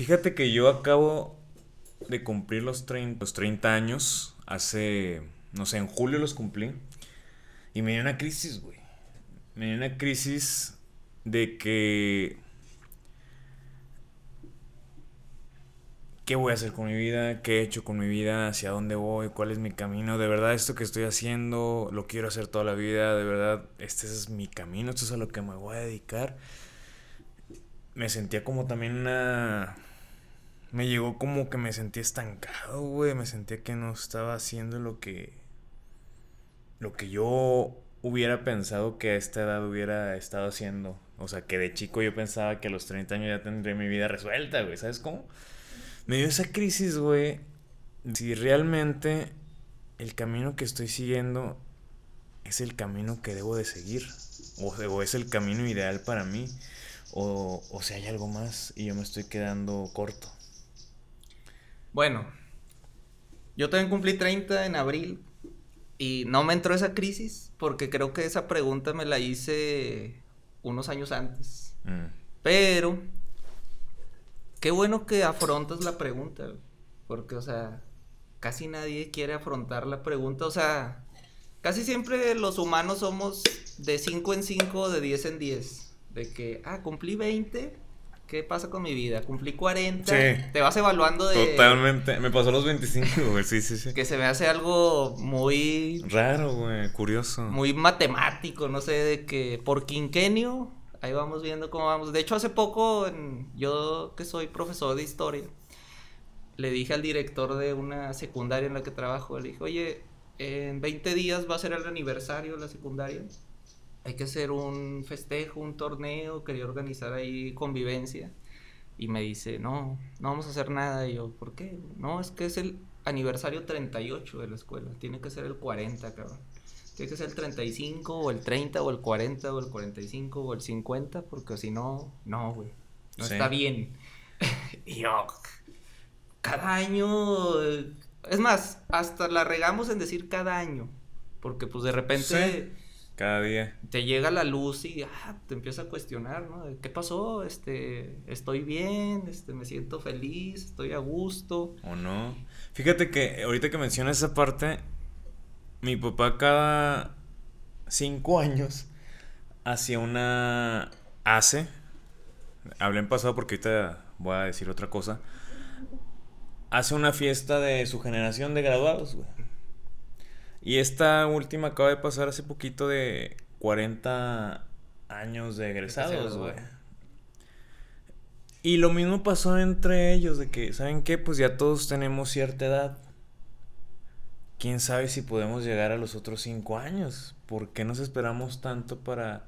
Fíjate que yo acabo de cumplir los 30, los 30 años. Hace, no sé, en julio los cumplí. Y me dio una crisis, güey. Me dio una crisis de que... ¿Qué voy a hacer con mi vida? ¿Qué he hecho con mi vida? ¿Hacia dónde voy? ¿Cuál es mi camino? De verdad, esto que estoy haciendo, lo quiero hacer toda la vida. De verdad, este es mi camino. Esto es a lo que me voy a dedicar. Me sentía como también una me llegó como que me sentí estancado, güey. Me sentía que no estaba haciendo lo que. Lo que yo hubiera pensado que a esta edad hubiera estado haciendo. O sea, que de chico yo pensaba que a los 30 años ya tendría mi vida resuelta, güey. ¿Sabes cómo? Me dio esa crisis, güey. Si realmente el camino que estoy siguiendo es el camino que debo de seguir. O, o es el camino ideal para mí. O, o si hay algo más y yo me estoy quedando corto. Bueno, yo también cumplí 30 en abril y no me entró esa crisis porque creo que esa pregunta me la hice unos años antes. Mm. Pero, qué bueno que afrontas la pregunta, porque, o sea, casi nadie quiere afrontar la pregunta, o sea, casi siempre los humanos somos de 5 en 5, de 10 en 10, de que, ah, cumplí 20 ¿qué pasa con mi vida? Cumplí 40. Sí. Te vas evaluando de. Totalmente. Me pasó los 25, güey. Sí, sí, sí. Que se me hace algo muy. Raro, güey. Curioso. Muy matemático. No sé, de que por quinquenio. Ahí vamos viendo cómo vamos. De hecho, hace poco, yo que soy profesor de historia, le dije al director de una secundaria en la que trabajo, le dije, oye, en 20 días va a ser el aniversario de la secundaria hay que hacer un festejo, un torneo, quería organizar ahí convivencia. Y me dice, no, no vamos a hacer nada. Y yo, ¿por qué? No, es que es el aniversario 38 de la escuela. Tiene que ser el 40, cabrón. Tiene que ser el 35 o el 30 o el 40 o el 45 o el 50, porque si no, no, güey. No está bien. y yo, cada año... Es más, hasta la regamos en decir cada año. Porque pues de repente... Cada día. Te llega la luz y ah, te empieza a cuestionar, ¿no? ¿Qué pasó? Este, estoy bien, este, me siento feliz, estoy a gusto. O no. Fíjate que ahorita que mencionas esa parte, mi papá cada cinco años hacía una hace, hablé en pasado porque ahorita voy a decir otra cosa, hace una fiesta de su generación de graduados, güey. Y esta última acaba de pasar hace poquito de 40 años de egresados, güey. Y lo mismo pasó entre ellos, de que, ¿saben qué? Pues ya todos tenemos cierta edad. ¿Quién sabe si podemos llegar a los otros cinco años? ¿Por qué nos esperamos tanto para,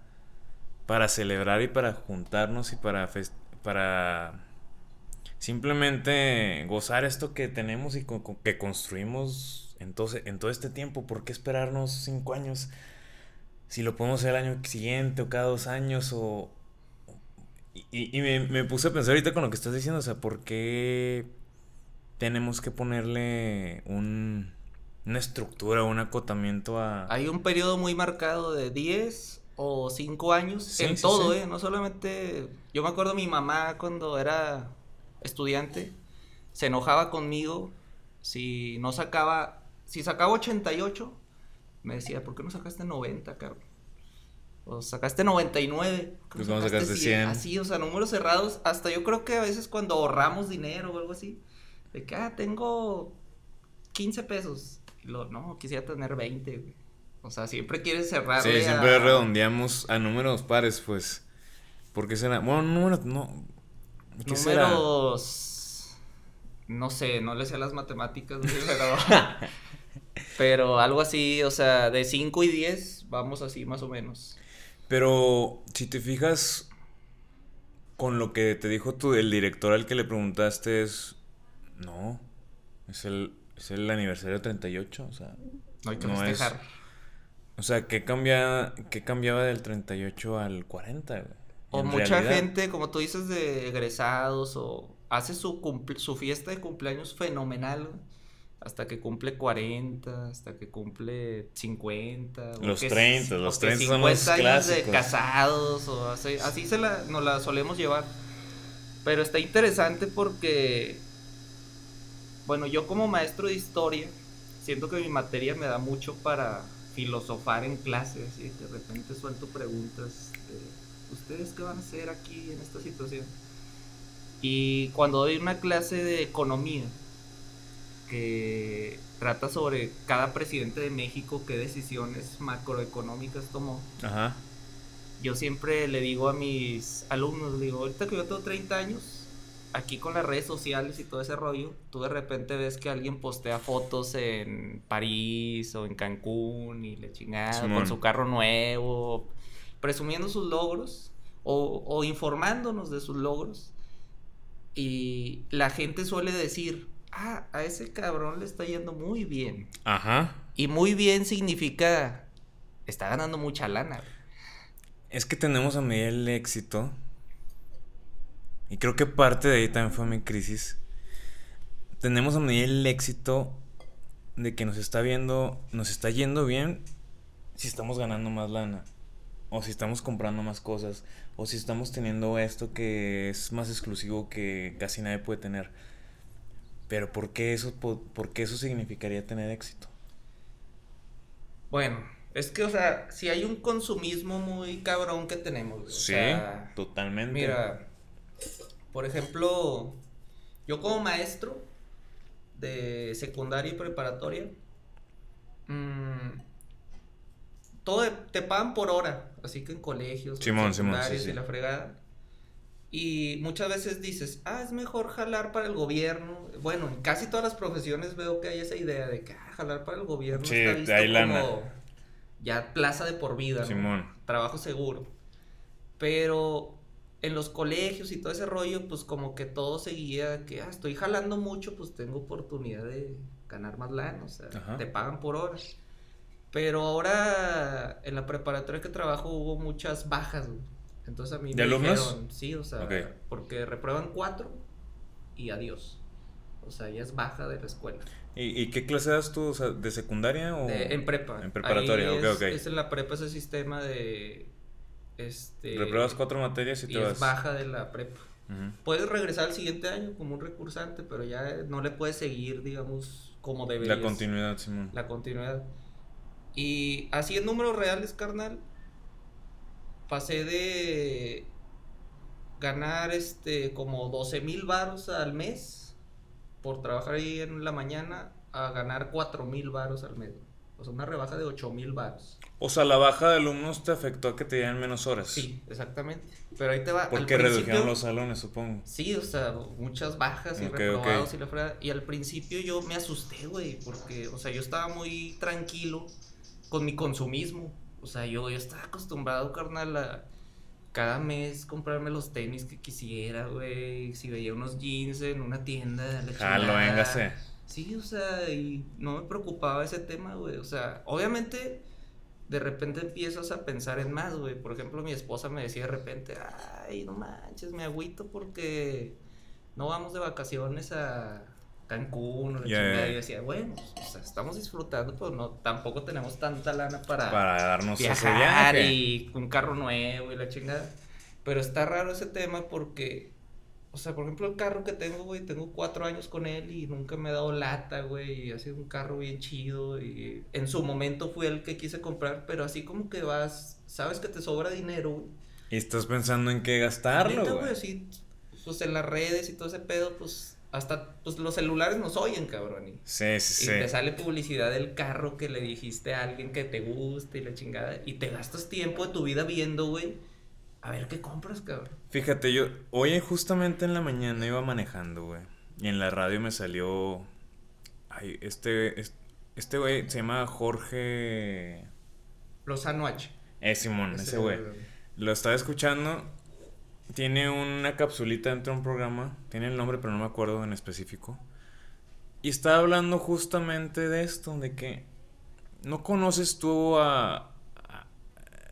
para celebrar y para juntarnos y para, para simplemente gozar esto que tenemos y que construimos entonces, en todo este tiempo, ¿por qué esperarnos cinco años? Si lo podemos hacer el año siguiente o cada dos años o... Y, me, puse a pensar ahorita con lo que estás diciendo, o sea, ¿por qué tenemos que ponerle un, una estructura, un acotamiento a... Hay un periodo muy marcado de 10 o 5 años en todo, ¿eh? No solamente... Yo me acuerdo mi mamá cuando era estudiante, se enojaba conmigo si no sacaba si sacaba 88, me decía, ¿por qué no sacaste 90, cabrón? O sacaste 99. Pues no sacaste 100? Así, o sea, números cerrados. Hasta yo creo que a veces cuando ahorramos dinero o algo así, de que, ah, tengo 15 pesos. Y lo, no, quisiera tener 20, güey. O sea, siempre quieres cerrar. Sí, siempre redondeamos a números pares, pues. ¿Por qué será? Bueno, números, no. ¿Qué números. No sé, no le sé las matemáticas, pero. Pero algo así, o sea, de 5 y 10, vamos así más o menos. Pero si te fijas con lo que te dijo tú, el director al que le preguntaste es, no, es el, es el aniversario 38, o sea, no hay que festejar. o sea, ¿qué, cambia, ¿qué cambiaba del 38 al 40? O mucha gente, como tú dices, de egresados o hace su, su fiesta de cumpleaños fenomenal hasta que cumple 40, hasta que cumple 50. Los 30, los 30 son los años de casados, o así, así se la, nos la solemos llevar. Pero está interesante porque, bueno, yo como maestro de historia, siento que mi materia me da mucho para filosofar en clase, así que de repente suelto preguntas ¿ustedes qué van a hacer aquí en esta situación? Y cuando doy una clase de economía, que trata sobre cada presidente de México, qué decisiones macroeconómicas tomó. Ajá. Yo siempre le digo a mis alumnos, digo, ahorita que yo tengo 30 años, aquí con las redes sociales y todo ese rollo, tú de repente ves que alguien postea fotos en París o en Cancún y le chingada con su carro nuevo, presumiendo sus logros o, o informándonos de sus logros. Y la gente suele decir, ah, a ese cabrón le está yendo muy bien. Ajá. Y muy bien significa, está ganando mucha lana. Es que tenemos a medir el éxito. Y creo que parte de ahí también fue mi crisis. Tenemos a medir el éxito de que nos está viendo, nos está yendo bien si estamos ganando más lana. O si estamos comprando más cosas. O si estamos teniendo esto que es más exclusivo que casi nadie puede tener. Pero ¿por qué eso, por qué eso significaría tener éxito? Bueno, es que, o sea, si hay un consumismo muy cabrón que tenemos. sí, totalmente. Mira, por ejemplo, yo como maestro de secundaria y preparatoria, mmm, todo te pagan por hora, así que en colegios, Simón, Simón, y la fregada. Y muchas veces dices, ah, es mejor jalar para el gobierno. Bueno, en casi todas las profesiones veo que hay esa idea de que ah, jalar para el gobierno está visto como ya plaza de por vida, Simón. Trabajo seguro. Pero en los colegios y todo ese rollo, pues como que todo seguía que, ah, estoy jalando mucho, pues tengo oportunidad de ganar más lana, o sea, te pagan por horas. Pero ahora en la preparatoria que trabajo hubo muchas bajas, Entonces a mí me dijeron, sí, o sea, porque reprueban cuatro y adiós. O sea, ya es baja de la escuela. ¿Y, qué clase das tú? O sea, ¿De secundaria o...? en prepa. En preparatoria, ok, ok. Es en la prepa ese sistema de... Este... Repruebas cuatro materias y, te vas... es baja de la prepa. Puedes regresar al siguiente año como un recursante, pero ya no le puedes seguir, digamos, como deberías. La continuidad, Simón. La continuidad. Y así en números reales, carnal, pasé de ganar este como 12 mil baros al mes por trabajar ahí en la mañana a ganar cuatro mil varos al mes. O sea, una rebaja de ocho mil varos. O sea, la baja de alumnos te afectó a que te dieran menos horas. Sí, exactamente. Pero ahí te va. Porque redujeron los salones, supongo. Sí, o sea, muchas bajas y reprobados y la frega. Y al principio yo me asusté, güey, porque, o sea, yo estaba muy tranquilo con mi consumismo. O sea, yo, yo estaba acostumbrado, carnal, a cada mes comprarme los tenis que quisiera, güey. Si veía unos jeans en una tienda, le Jalo, véngase. Sí, o sea, y no me preocupaba ese tema, güey. O sea, obviamente, de repente empiezas a pensar en más, güey. Por ejemplo, mi esposa me decía de repente, ay, no manches, me agüito porque no vamos de vacaciones a Cancún, o yeah, y decía, bueno, estamos disfrutando, pero no, tampoco tenemos tanta lana para, para darnos viajar y un carro nuevo y la chingada. Pero está raro ese tema porque, o sea, por ejemplo, el carro que tengo, güey, tengo cuatro años con él y nunca me ha dado lata, güey, y ha sido un carro bien chido y en su momento fue el que quise comprar, pero así como que vas, sabes que te sobra dinero, güey. Y estás pensando en qué gastarlo, güey. Sí, pues en las redes y todo ese pedo, pues hasta pues, los celulares nos oyen, cabrón. Y, sí, sí, y te sale publicidad del carro que le dijiste a alguien que te guste y la chingada. Y te gastas tiempo de tu vida viendo, güey. A ver qué compras, cabrón. Fíjate, yo hoy justamente en la mañana iba manejando, güey. Y en la radio me salió. Ay, este. Este güey se llama Jorge. Lozano H. Eh, Simón, ese güey. Lo estaba escuchando tiene una capsulita dentro de un programa. Tiene el nombre, pero no me acuerdo en específico. Y está hablando justamente de esto, de que no conoces tú a,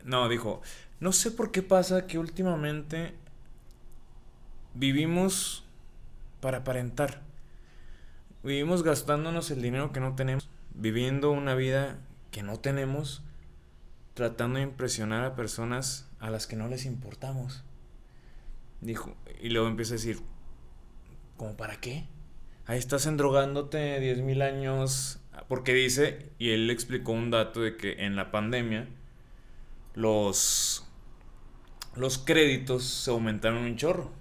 No, dijo, no sé por qué pasa que últimamente vivimos para aparentar. Vivimos gastándonos el dinero que no tenemos, viviendo una vida que no tenemos, tratando de impresionar a personas a las que no les importamos. Dijo, y luego empieza a decir, ¿cómo para qué? Ahí estás endrogándote 10 mil años. Porque dice, y él explicó un dato de que en la pandemia los, los créditos se aumentaron un chorro.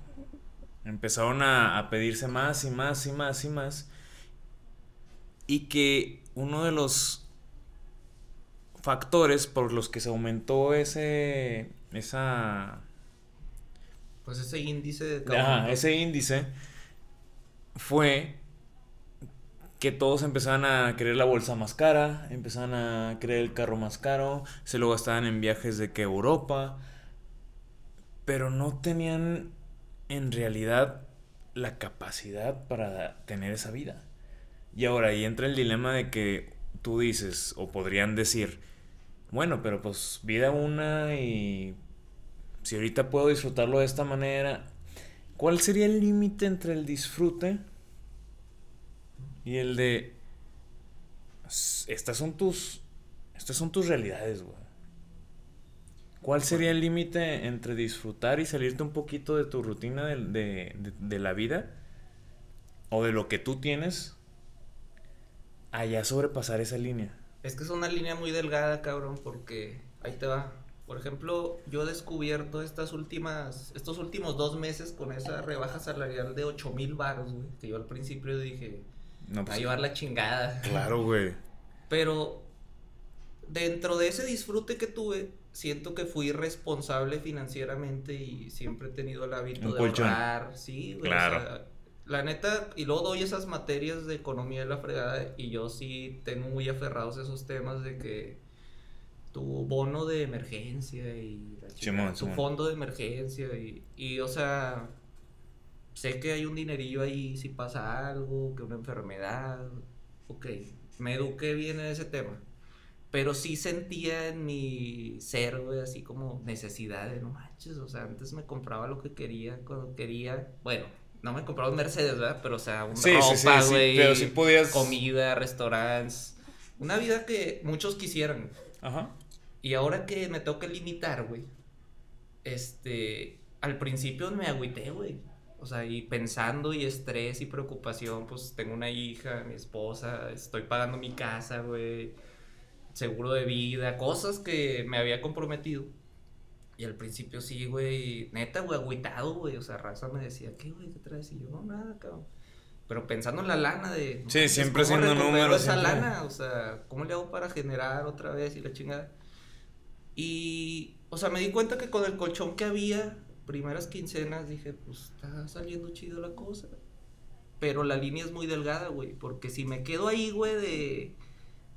Empezaron a, a pedirse más y más y más y más. Y que uno de los factores por los que se aumentó ese esa pues ese índice de Ajá, ese índice fue que todos empezaban a querer la bolsa más cara, empezaban a querer el carro más caro, se lo gastaban en viajes de que Europa, pero no tenían en realidad la capacidad para tener esa vida. Y ahora ahí entra el dilema de que tú dices, o podrían decir, bueno, pero pues vida una y si ahorita puedo disfrutarlo de esta manera, ¿cuál sería el límite entre el disfrute y el de estas son tus estas son tus realidades, güey. ¿Cuál sería el límite entre disfrutar y salirte un poquito de tu rutina de, de, la vida o de lo que tú tienes allá sobrepasar esa línea? Es que es una línea muy delgada, cabrón, porque ahí te va. Por ejemplo, yo he descubierto estas últimas, estos últimos dos meses con esa rebaja salarial de 8 mil baros, güey. Que yo al principio dije, no, pues, a llevar la chingada. Claro, güey. Pero dentro de ese disfrute que tuve, siento que fui responsable financieramente y siempre he tenido el hábito de ahorrar. Sí, güey. Claro. la neta, y luego doy esas materias de economía de la fregada y yo sí tengo muy aferrados esos temas de que tu bono de emergencia y tu fondo de emergencia y, y o sea sé que hay un dinerillo ahí si pasa algo, que una enfermedad, ok, me eduqué bien en ese tema. Pero sí sentía en mi ser, güey, así como necesidad de no manches. O sea, antes me compraba lo que quería cuando quería. Bueno, no me compraba un Mercedes, ¿verdad? Pero, o sea, un ropa, güey. pero sí podías. Comida, restaurantes. Una vida que muchos quisieran. Ajá. Y ahora que me toca limitar, güey. Este. Al principio me agüité, güey. O sea, y pensando y estrés y preocupación, pues tengo una hija, mi esposa, estoy pagando mi casa, güey, seguro de vida, cosas que me había comprometido. Y al principio sí, güey, neta, güey, agüitado, güey. O sea, Raza me decía, ¿qué, güey? ¿Qué traes? Y yo, no, nada, cabrón. Pero pensando en la lana de... Sí, siempre siendo números. esa lana? O sea, ¿cómo le hago para generar otra vez y la chingada? Y, o sea, me di cuenta que con el colchón que había, primeras quincenas dije, pues está saliendo chido la cosa. Pero la línea es muy delgada, güey. Porque si me quedo ahí, güey, de,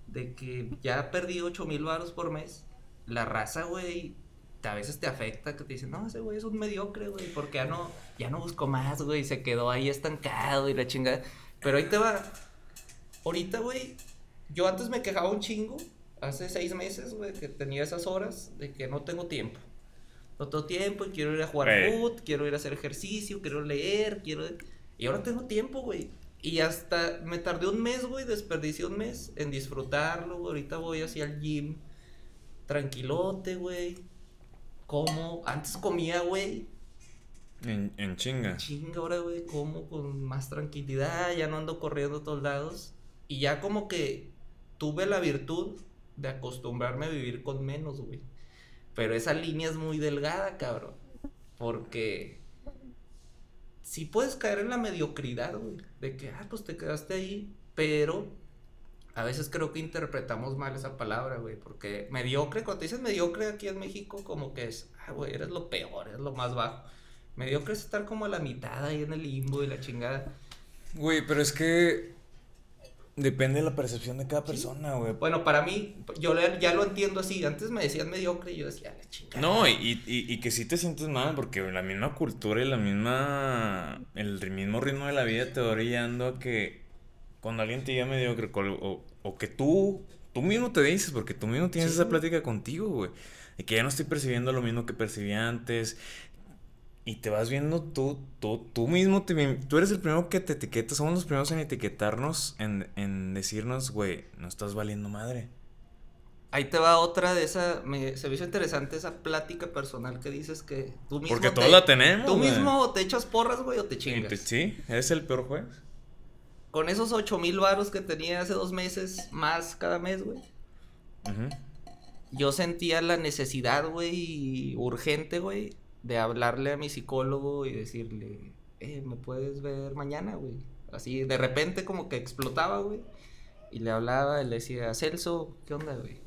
de que ya perdí 8 mil baros por mes, la raza, güey, a veces te afecta que te dicen, no, ese güey es un mediocre, güey, porque ya no, ya no busco más, güey, se quedó ahí estancado y la chingada. Pero ahí te va. Ahorita, güey, yo antes me quejaba un chingo, hace seis meses, güey, que tenía esas horas de que no tengo tiempo todo tiempo, quiero ir a jugar foot, quiero ir a hacer ejercicio, quiero leer, quiero... Y ahora tengo tiempo, güey. Y hasta me tardé un mes, güey, desperdicié un mes en disfrutarlo, güey. Ahorita voy hacia el gym, tranquilote, güey. Como, antes comía, güey. En, en chinga. En chinga ahora, güey, como con más tranquilidad, ya no ando corriendo a todos lados. Y ya como que tuve la virtud de acostumbrarme a vivir con menos, güey. Pero esa línea es muy delgada, cabrón. Porque sí puedes caer en la mediocridad, güey. De que, ah, pues te quedaste ahí. Pero a veces creo que interpretamos mal esa palabra, güey. Porque mediocre, cuando te dices mediocre aquí en México, como que es, ah, güey, eres lo peor, eres lo más bajo. Mediocre es estar como a la mitad ahí en el limbo y la chingada. Güey, pero es que Depende de la percepción de cada persona, güey. Bueno, para mí, yo ya lo entiendo así. Antes me decían mediocre y yo decía, la chingada. No, y, y, que sí te sientes mal porque la misma cultura y la misma. El mismo ritmo de la vida te va orillando a que cuando alguien te diga mediocre o, o que tú, tú mismo te dices, porque tú mismo tienes esa plática contigo, güey. De que ya no estoy percibiendo lo mismo que percibía antes, y te vas viendo tú, tú, tú mismo, te, tú eres el primero que te etiquetas, somos los primeros en etiquetarnos, en, en decirnos, güey, no estás valiendo madre. Ahí te va otra de esa, me, se me hizo interesante esa plática personal que dices que tú mismo Porque te- todos la tenemos. Tú güey. mismo te echas porras, güey, o te Y chingas. Sí, eres el peor juez. Con esos ocho mil varos que tenía hace dos meses más cada mes, güey. Yo sentía la necesidad, güey, urgente, güey, de hablarle a mi psicólogo y decirle, eh, ¿me puedes ver mañana, güey? Así, de repente como que explotaba, güey. Y le hablaba y le decía, Celso, ¿qué onda, güey?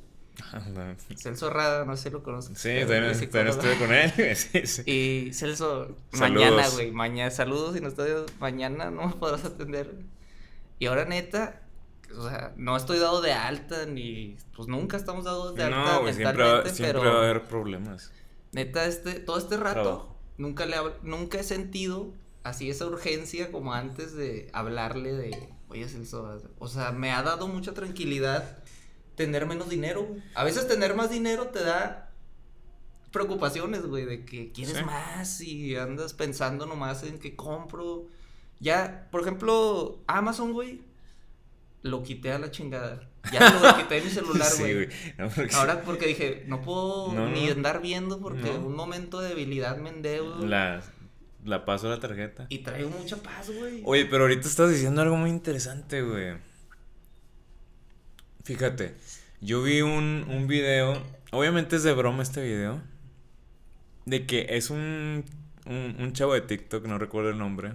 Celso Rada, no sé si lo conoces. Sí, también, estuve con él. sí, sí. Y Celso, Saludos. mañana, güey, mañana, saludos y no estoy, mañana no me podrás atender. Y ahora neta, o sea, no estoy dado de alta ni, pues nunca estamos dados de alta No, güey, siempre, va, mentalmente, siempre pero va a haber problemas. neta, este, todo este rato, Trabajo. nunca le, nunca he sentido así esa urgencia como antes de hablarle de, oye Celso, o sea, me ha dado mucha tranquilidad tener menos dinero. A veces tener más dinero te da preocupaciones, güey, de que quieres Sí. más y andas pensando nomás en que compro. Ya, por ejemplo, Amazon, güey, lo quité a la chingada. Ya lo quité de mi celular, Sí, güey. güey. No, porque- Ahora porque dije, no puedo No, ni andar viendo porque en No. un momento de debilidad me endeudo La, la paso a la tarjeta. y traigo mucha paz, güey. Oye, pero ahorita estás diciendo algo muy interesante, güey. Fíjate, yo vi un, un video, obviamente es de broma este video, de que es un, un, un chavo de TikTok, no recuerdo el nombre.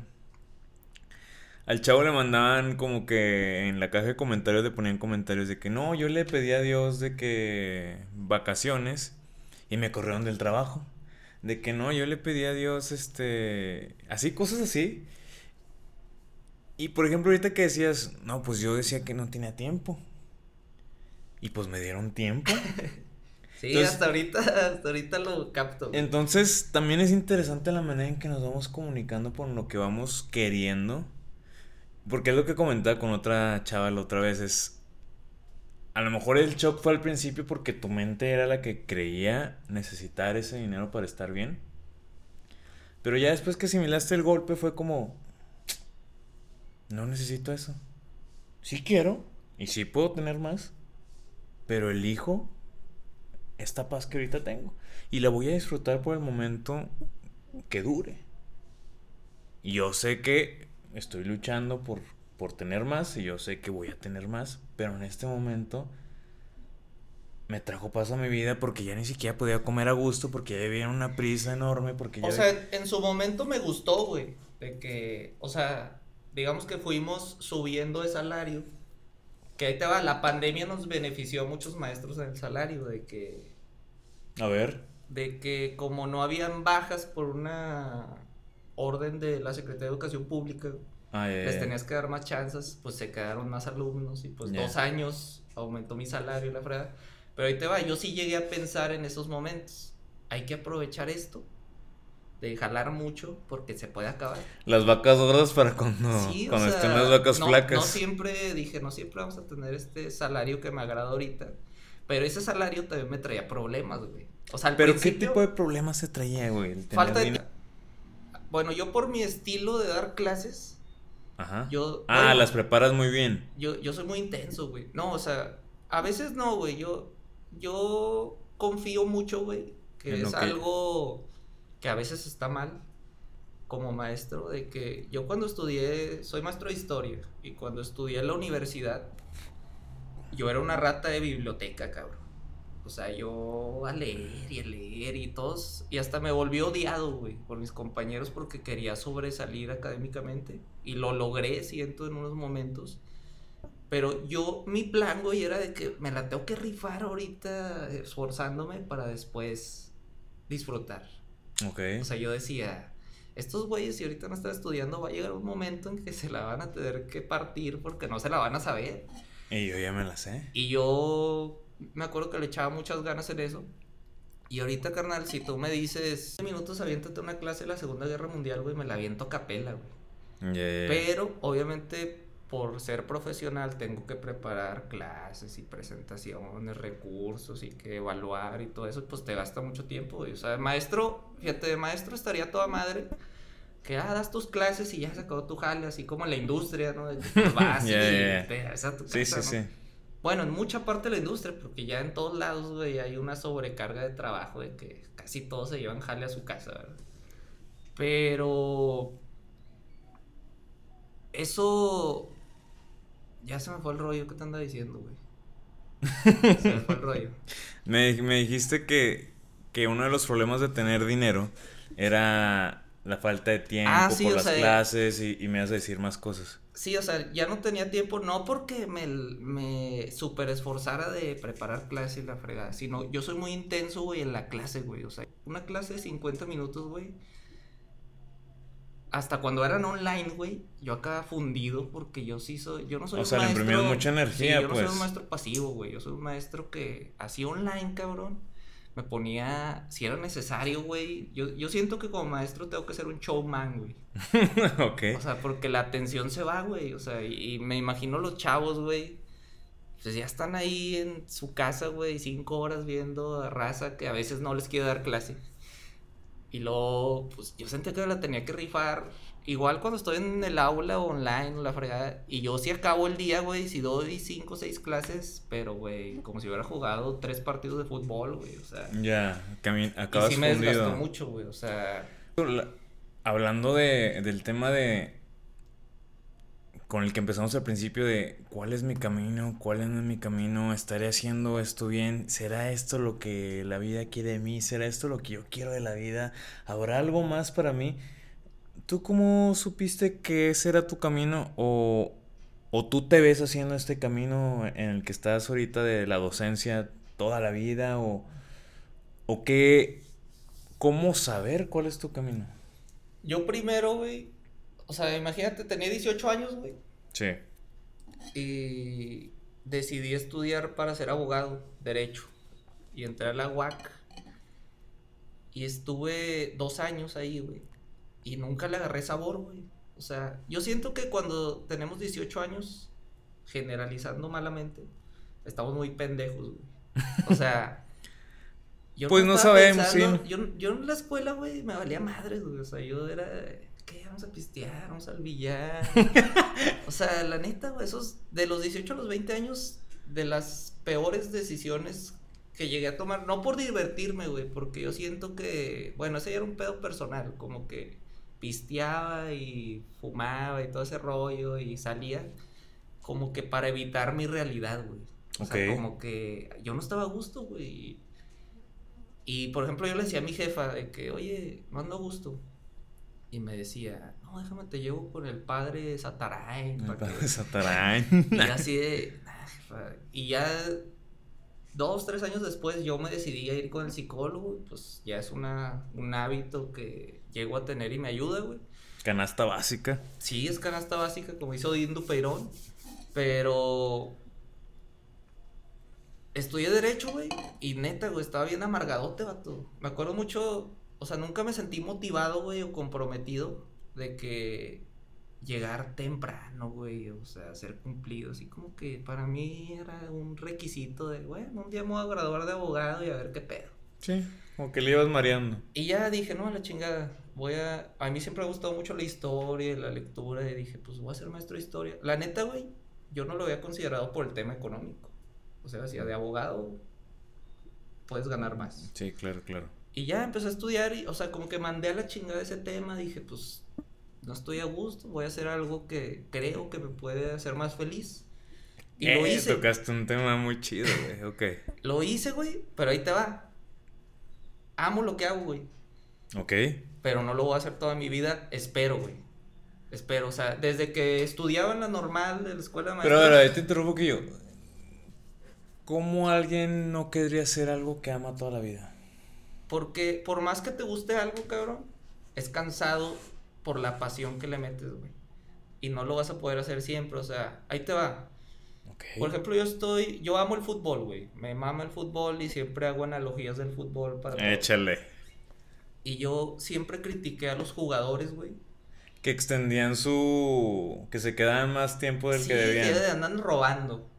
Al chavo le mandaban como que en la caja de comentarios le ponían comentarios de que no, yo le pedí a Dios de que vacaciones y me corrieron del trabajo. De que no, yo le pedí a Dios, este, así, cosas así. Y por ejemplo, ahorita que decías, no, pues yo decía que no tenía tiempo. Y pues me dieron tiempo. sí, entonces- hasta ahorita, hasta ahorita lo capto. güey. Entonces, también es interesante la manera en que nos vamos comunicando por lo que vamos queriendo. Porque es lo que comentaba con otra chava la otra vez, es... A lo mejor el shock fue al principio porque tu mente era la que creía necesitar ese dinero para estar bien. Pero ya después que asimilaste el golpe fue como... No necesito eso. Sí quiero y sí puedo tener más. Pero elijo esta paz que ahorita tengo. Y la voy a disfrutar por el momento que dure. Yo sé que estoy luchando por, por tener más y yo sé que voy a tener más. Pero en este momento me trajo paz a mi vida porque ya ni siquiera podía comer a gusto, porque ya había una prisa enorme, porque ya... O sea, en su momento me gustó, güey. De que, o sea, digamos que fuimos subiendo de salario. Que ahí te va, la pandemia nos benefició a muchos maestros en el salario. De que, A ver. de que como no habían bajas por una orden de la Secretaría de Educación Pública, Ah, ya, les tenías que dar más chances, pues se quedaron más alumnos y pues Ya. dos años aumentó mi salario y la fregada. Pero ahí te va, yo sí llegué a pensar en esos momentos. Hay que aprovechar esto de jalar mucho porque se puede acabar. Las vacas gordas para cuando, sí, cuando sea, estén las vacas no, flacas. No siempre dije, no siempre vamos a tener este salario que me agrada ahorita. Pero ese salario también me traía problemas, güey. O sea, al Pero ¿qué tipo de problemas se traía, güey? El tener falta de... Bueno, yo por mi estilo de dar clases, Ajá. yo... Ah, bueno, las preparas muy bien. Yo, yo soy muy intenso, güey. No, o sea, a veces no, güey. Yo, yo confío mucho, güey, que En es algo que a veces está mal como maestro, de que yo cuando estudié, soy maestro de historia, y cuando estudié en la universidad, yo era una rata de biblioteca, cabrón. O sea, yo a leer y a leer y todos, y hasta me volví odiado, güey, por mis compañeros porque quería sobresalir académicamente. Y lo logré, siento, en unos momentos. Pero yo, mi plan, güey, era de que me la tengo que rifar ahorita esforzándome para después disfrutar. Ok. O sea, yo decía, estos güeyes si ahorita no están estudiando, va a llegar un momento en que se la van a tener que partir porque no se la van a saber. Y yo ya me la sé. Y yo me acuerdo que le echaba muchas ganas en eso. Y ahorita, carnal, si tú me dices, 10 minutos aviéntate una clase de la Segunda Guerra Mundial, güey, me la aviento a capela, güey. Ya. Pero, obviamente, por ser profesional, tengo que preparar clases y presentaciones, recursos y que evaluar y todo eso, pues te gasta mucho tiempo, güey. O sea, maestro, fíjate, de maestro estaría toda madre. Que ah, das tus clases y ya se acabó tu jale, así como en la industria, ¿no? Pues, vas Ya, y ya. te vas a tu Sí, casa, sí, ¿no? sí. Bueno, en mucha parte de la industria, porque ya en todos lados, güey, hay una sobrecarga de trabajo de que casi todos se llevan jale a su casa, ¿verdad? Pero eso ya se me fue el rollo que te anda diciendo, güey. se me fue el rollo. me, me dijiste que, que uno de los problemas de tener dinero era la falta de tiempo Ah, sí, por las sea, clases y, y me vas a decir más cosas. Sí, o sea, ya no tenía tiempo, no porque me, me super esforzara de preparar clase y la fregada, sino yo soy muy intenso, güey, en la clase, güey. O sea, una clase de 50 minutos, güey. Hasta cuando eran online, güey, yo acá fundido porque yo sí soy, yo no soy O un sea, maestro. imprimías mucha energía, sí, yo no soy pues. un maestro pasivo, güey. Yo soy un maestro que así online, cabrón. Me ponía, si era necesario, güey. Yo, yo siento que como maestro tengo que ser un showman, güey. ok. O sea, porque la atención se va, güey. O sea, y, y me imagino los chavos, güey. Pues ya están ahí en su casa, güey, cinco horas viendo a raza que a veces no les quiere dar clase. Y luego, pues yo sentía que la tenía que rifar. Igual cuando estoy en el aula o online o la fregada. Y yo sí acabo el día, güey, si doy cinco o seis clases. Pero, güey, como si hubiera jugado tres partidos de fútbol, güey. O sea, Ya, cami- y acabas sí me fundido. desgastó mucho, güey. O sea, La- Hablando de, del tema de... Con el que empezamos al principio de cuál es mi camino, cuál no es mi camino, estaré haciendo esto bien, será esto lo que la vida quiere de mí, será esto lo que yo quiero de la vida, habrá algo más para mí. ¿Tú cómo supiste que ese era tu camino o, o tú te ves haciendo este camino en el que estás ahorita de la docencia toda la vida o, o qué, cómo saber cuál es tu camino? yo primero, güey. O sea, imagínate, tenía 18 años, güey. Sí. y decidí estudiar para ser abogado, derecho. Y entré a la UAC. Y estuve dos años ahí, güey. Y nunca le agarré sabor, güey. O sea, yo siento que cuando tenemos 18 años, generalizando malamente, estamos muy pendejos, güey. O sea... Yo Pues no sabemos, pensando- sí. Yo, yo en la escuela, güey, me valía madres, güey. O sea, yo era... ¿Qué? Vamos a pistear, vamos al billar. O sea, la neta, güey, esos de los 18 a los 20 años, de las peores decisiones que llegué a tomar, no por divertirme, güey, porque yo siento que, bueno, ese ya era un pedo personal, como que pisteaba y fumaba y todo ese rollo y salía como que para evitar mi realidad, güey. O sea, como que yo no estaba a gusto, güey. Y, por ejemplo, yo le decía a mi jefa de que, oye, no ando a gusto. Y me decía, no, déjame te llevo con el padre Satarain. El para que-". padre Satarán. Y así de, "Nah, jefa". Y ya dos, tres años después yo me decidí a ir con el psicólogo. Pues ya es una, un hábito que llego a tener y me ayuda, güey. Canasta básica. Sí, es canasta básica, como hizo Dindu Peirón. Pero. Estudié Derecho, güey. Y neta, güey, estaba bien amargadote, vato. Me acuerdo mucho. O sea, nunca me sentí motivado, güey, o comprometido de que llegar temprano, güey. O sea, ser cumplido. Así como que para mí era un requisito de, bueno, un día me voy a graduar de abogado y a ver qué pedo. Sí. Como que le ibas mareando. Y ya dije, no, a la chingada, voy a... A mí siempre me ha gustado mucho la historia y la lectura y dije, pues voy a ser maestro de historia. La neta, güey, yo no lo había considerado por el tema económico. O sea, si de abogado puedes ganar más. Sí, claro, claro. Y ya empecé a estudiar y, o sea, como que mandé a la chingada ese tema, dije, pues no estoy a gusto, voy a hacer algo que creo que me puede hacer más feliz. Y lo Eh, hice. Tocaste un tema muy chido, güey. Ok. Lo hice, güey, pero ahí te va. Amo lo que hago, güey. Ok. pero no lo voy a hacer toda mi vida, espero, güey. Espero, o sea, desde que estudiaba en la normal de la escuela de Pero ahora, te interrumpo que yo. ¿Cómo alguien no querría hacer algo que ama toda la vida? porque por más que te guste algo, cabrón, es cansado por la pasión que le metes, güey. Y no lo vas a poder hacer siempre, o sea, ahí te va. Por ejemplo, yo estoy, yo amo el fútbol, güey. Me mama el fútbol y siempre hago analogías del fútbol para. Échale. Y yo siempre critiqué a los jugadores, güey. Que extendían su. que se quedaban más tiempo del Sí, que debían. que andan robando.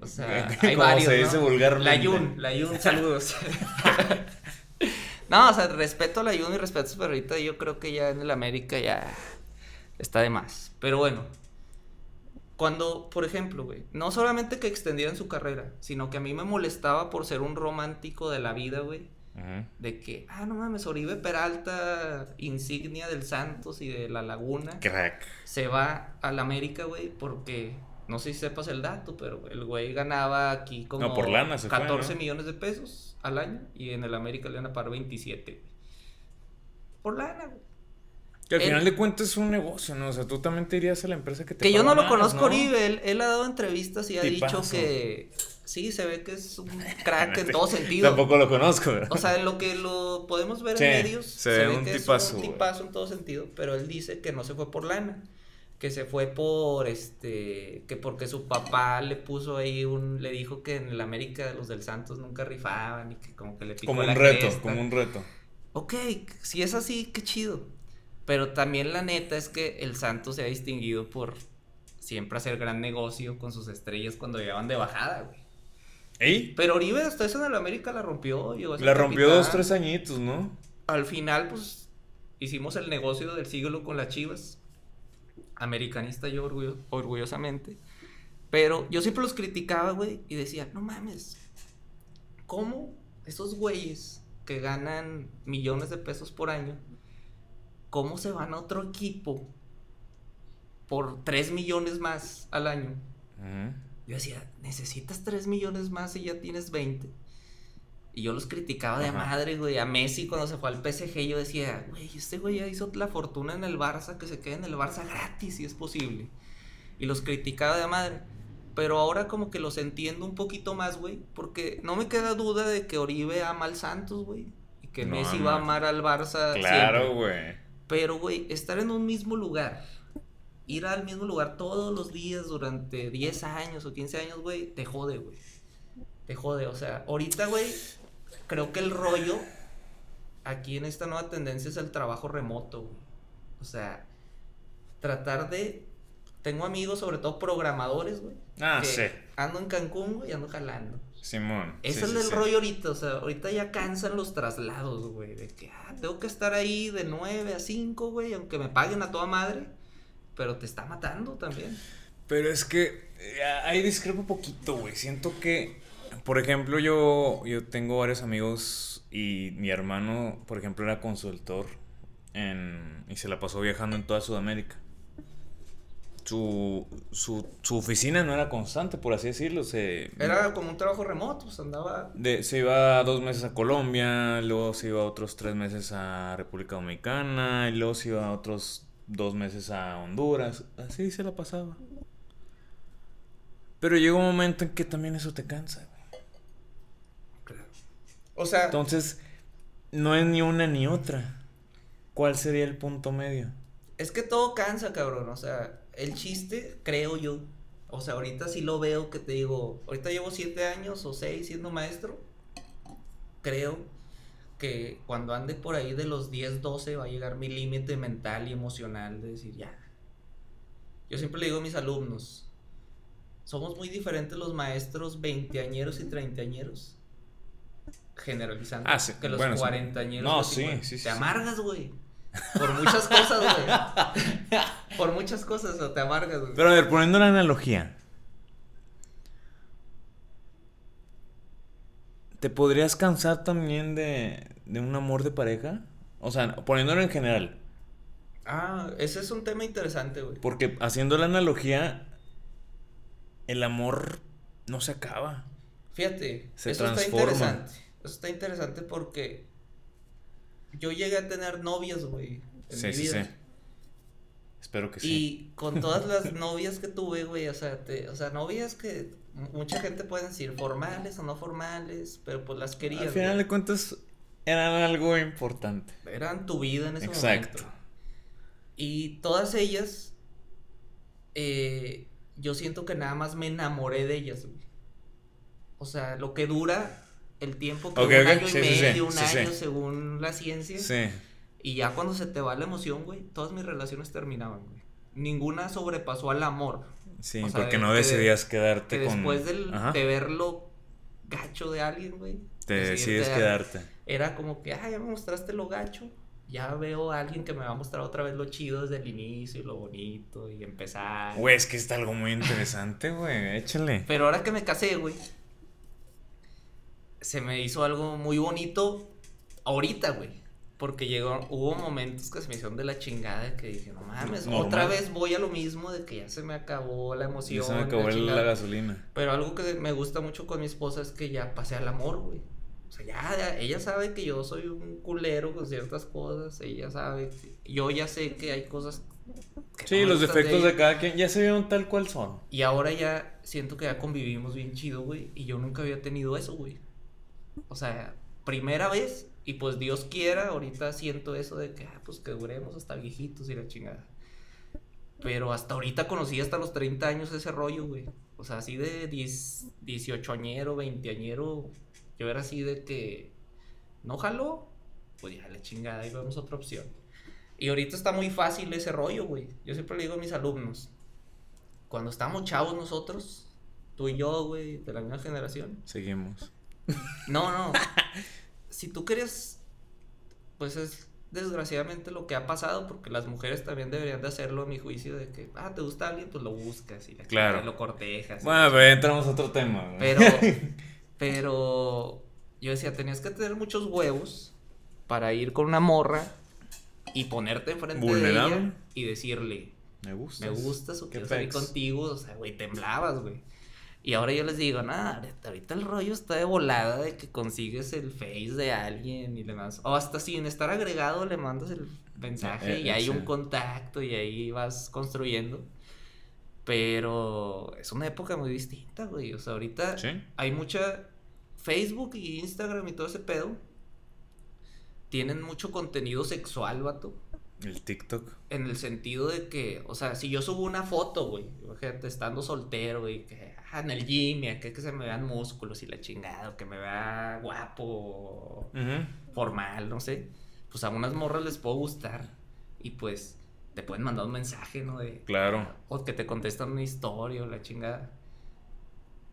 O sea, hay Como varios, se ¿no? dice vulgarmente. La Yun, la Yun, saludos. no, o sea, respeto a la Yun y respeto a su perrita. Yo creo que ya en el América ya está de más. Pero bueno, Cuando, por ejemplo, güey, no solamente que extendieran su carrera, sino que a mí me molestaba por ser un romántico de la vida, güey. De que, ah, no mames, Oribe Peralta, insignia del Santos y de la Laguna, Crack. se va al América, güey, porque no sé si sepas el dato, pero el güey ganaba aquí como No, por lana se fue, 14 ¿no? millones de pesos al año y en el América le van a pagar 27, güey. Por lana, güey. Que al Él- final de cuentas es un negocio, ¿no? O sea, tú también te irías a la empresa que te Que yo no lo más, conozco, ¿no? Oribe. Él, él ha dado entrevistas y ha Tipazo. dicho que sí, se ve que es un crack en todo sentido. Tampoco lo conozco, ¿verdad? O sea, lo que lo podemos ver Sí, en medios, se ve un que tipazo, es un tipazo en todo sentido, pero él dice que no se fue por lana, que se fue por este, que porque su papá le puso ahí un, le dijo que en el América los del Santos nunca rifaban y que como que le picó Como la un reto, cresta. como un reto. Ok, si es así, qué chido. Pero también la neta es que el Santos se ha distinguido por siempre hacer gran negocio con sus estrellas cuando llegaban de bajada, güey. ¿Ey? Pero Oribe hasta eso en el América la rompió. llegó a La rompió capitán. dos, tres añitos, ¿no? Al final, pues, hicimos el negocio del siglo con las chivas. Americanista yo orgullo- orgullosamente. Pero yo siempre los criticaba, güey, y decía, no mames, ¿cómo esos güeyes que ganan millones de pesos por año, cómo se van a otro equipo por 3 millones más al año? Yo decía, necesitas 3 millones más y ya tienes 20. Y yo los criticaba de Ajá. madre, güey. A Messi cuando se fue al PSG yo decía, güey, este güey ya hizo la fortuna en el Barça, que se quede en el Barça gratis si es posible. Y los criticaba de madre. Pero ahora como que los entiendo un poquito más, güey. Porque no me queda duda de que Oribe ama al Santos, güey. Y que No, Messi ama. va a amar al Barça. Claro, güey. Pero, güey, estar en un mismo lugar, ir al mismo lugar todos los días durante 10 años o 15 años, güey, te jode, güey. Te jode. O sea, ahorita, güey, creo que el rollo aquí en esta nueva tendencia es el trabajo remoto, güey. O sea, tratar de. Tengo amigos, sobre todo programadores, güey. Ah, que sí. Ando en Cancún, güey, y ando jalando. Simón. Ese Sí, es sí, el sí. rollo ahorita, o sea, ahorita ya cansan los traslados, güey, de que, ah, tengo que estar ahí de 9 a 5, güey, aunque me paguen a toda madre, pero te está matando también. Pero es que eh, ahí discrepo un poquito, güey. Siento que, por ejemplo, yo, yo tengo varios amigos y mi hermano, por ejemplo, era consultor en, y se la pasó viajando en toda Sudamérica. Su, su, su oficina no era constante, por así decirlo. Se, Era como un trabajo remoto, pues andaba... de- se iba dos meses a Colombia, luego se iba otros tres meses a República Dominicana, y luego se iba otros dos meses a Honduras. Así se la pasaba. Pero llega un momento en que también eso te cansa. güey. O sea, Entonces, no es ni una ni otra. ¿Cuál sería el punto medio? es que todo cansa, cabrón, o sea, el chiste, creo yo, o sea, ahorita sí lo veo que te digo, ahorita llevo 7 años o 6 siendo maestro, creo que cuando ande por ahí de los 10, 12 va a llegar mi límite mental y emocional de decir, ya. Yo siempre le digo a mis alumnos, somos muy diferentes los maestros veinteañeros y treintañeros. Generalizando. Ah, sí, Que los bueno, cuarentañeros. No, sí, sí, sí, Te amargas, güey. Por muchas cosas, güey. Por muchas cosas, o te amargas, güey. Pero a ver, poniendo la analogía. ¿Te podrías cansar también de, de un amor de pareja? O sea, poniéndolo en general. Ah, ese es un tema interesante, güey. Porque haciendo la analogía, el amor no se acaba. Fíjate, Se eso está transforma. interesante. Eso está interesante porque yo llegué a tener novias, güey, en Sí, mi sí, vida. sí. Espero que sí. Y con todas las novias que tuve, güey, o sea, te- o sea, novias que mucha gente puede decir formales o no formales, pero pues las querías. Al final güey. de cuentas, eran algo importante. Eran tu vida en ese Exacto. momento. Y todas ellas, eh, yo siento que nada más me enamoré de ellas, güey. O sea, lo que dura el tiempo que Ok, un año y sí, sí, sí, medio, un año según la ciencia. Sí. Y ya cuando se te va la emoción, güey, todas mis relaciones terminaban, güey. Ninguna sobrepasó al amor. Sí, O sea, porque de- no decidías quedarte Que con... después del, de verlo gacho de alguien, güey. Te decides quedarte. Era como que, ah, ya me mostraste lo gacho. ya veo a alguien que me va a mostrar otra vez lo chido desde el inicio y lo bonito y empezar. Güey, es que está algo muy interesante, güey. Échale. Pero ahora que me casé, güey, se me hizo algo muy bonito ahorita, güey. Porque llegó, hubo momentos que se me hicieron de la chingada que dije, no mames, Normal. otra vez voy a lo mismo de que ya se me acabó la emoción. Ya se me acabó la gasolina. Pero algo que me gusta mucho con mi esposa es que ya pasé al amor, güey. O sea, ya, ya, ella sabe que yo soy un culero con ciertas cosas. Ella sabe. que- yo ya sé que hay cosas. que Sí, no los defectos de, cada quien ya se vieron tal cual son. Y ahora ya siento que ya convivimos bien chido, güey. Y yo nunca había tenido eso, güey. O sea, primera vez. Y pues Dios quiera, ahorita siento eso de que, ah, pues que duremos hasta viejitos y la chingada. Pero hasta ahorita conocí hasta los 30 años ese rollo, güey. O sea, así de 10, 18 añero, 20 añero. Yo era así de que no jaló, pues ya la chingada, y vemos otra opción. Y ahorita está muy fácil ese rollo, güey. Yo siempre le digo a mis alumnos, cuando estábamos chavos nosotros, tú y yo, güey, de la misma generación. Seguimos. No, no. si tú querías, pues es desgraciadamente lo que ha pasado, porque las mujeres también deberían de hacerlo, a mi juicio, de que, ah, te gusta alguien, pues lo buscas y la Claro. chingada, lo cortejas. Bueno, pero entramos a otro tema, pero, pero yo decía, tenías que tener muchos huevos para ir con una morra y ponerte enfrente de Vulnerable. ella y decirle, Me gusta. me gustas o quiero salir contigo, o sea, güey, temblabas, güey. Y ahora yo les digo, nada, ahorita- el rollo está de volada de que consigues el face de alguien y demás. O hasta sin estar agregado le mandas el mensaje Eh, y eh, hay sí. un contacto y ahí vas construyendo. Pero es una época muy distinta, güey. O sea, ahorita Sí. hay mucha Facebook y Instagram y todo ese pedo. Tienen mucho contenido sexual, vato. El TikTok. En el sentido de que, o sea, si yo subo una foto, güey, imagínate, estando soltero, güey, que en el gym y acá que se me vean músculos y la chingada, o que me vea guapo, Ujú. formal, no sé, pues a unas morras les puedo gustar y pues te pueden mandar un mensaje, ¿no? De, Claro. o que te contestan una historia o la chingada.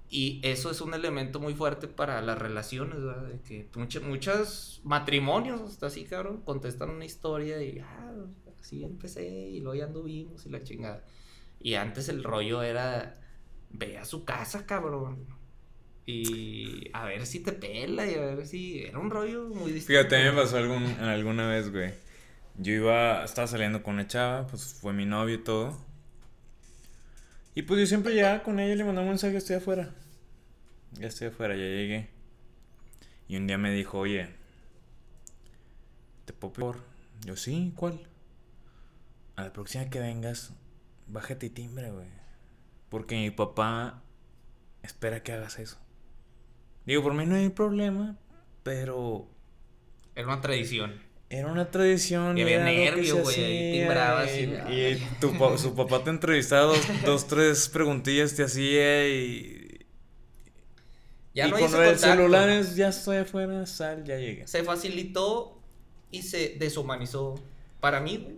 Y eso es un elemento muy fuerte para las relaciones, ¿verdad? De que muchos matrimonios, hasta así, cabrón, contestan una historia y, ah, así empecé y luego ya anduvimos y la chingada. Y antes el rollo era, ve a su casa, cabrón. Y a ver si te pela y a ver si... Era un rollo muy distinto. Fíjate, me pasó algún, alguna vez, güey. Yo iba, estaba saliendo con una chava, pues fue mi novio y todo. Y pues yo siempre llegaba con ella le mandaba un mensaje, estoy afuera. Ya estoy afuera, ya llegué. Y un día me dijo, oye, ¿te puedo pedir? Yo, sí, ¿cuál? A la próxima que vengas, bájate y timbre, güey. Porque mi papá espera que hagas eso. Digo, por mí no hay problema, pero Era una tradición. era una tradición. Y había nervio, güey, ahí Y, y- tu pa- su papá te entrevistaba dos, dos, tres preguntillas te hacía y. Ya y no con ese el celular es, ya estoy afuera, sal, ya llegué. se facilitó y se deshumanizó. Para mí, güey,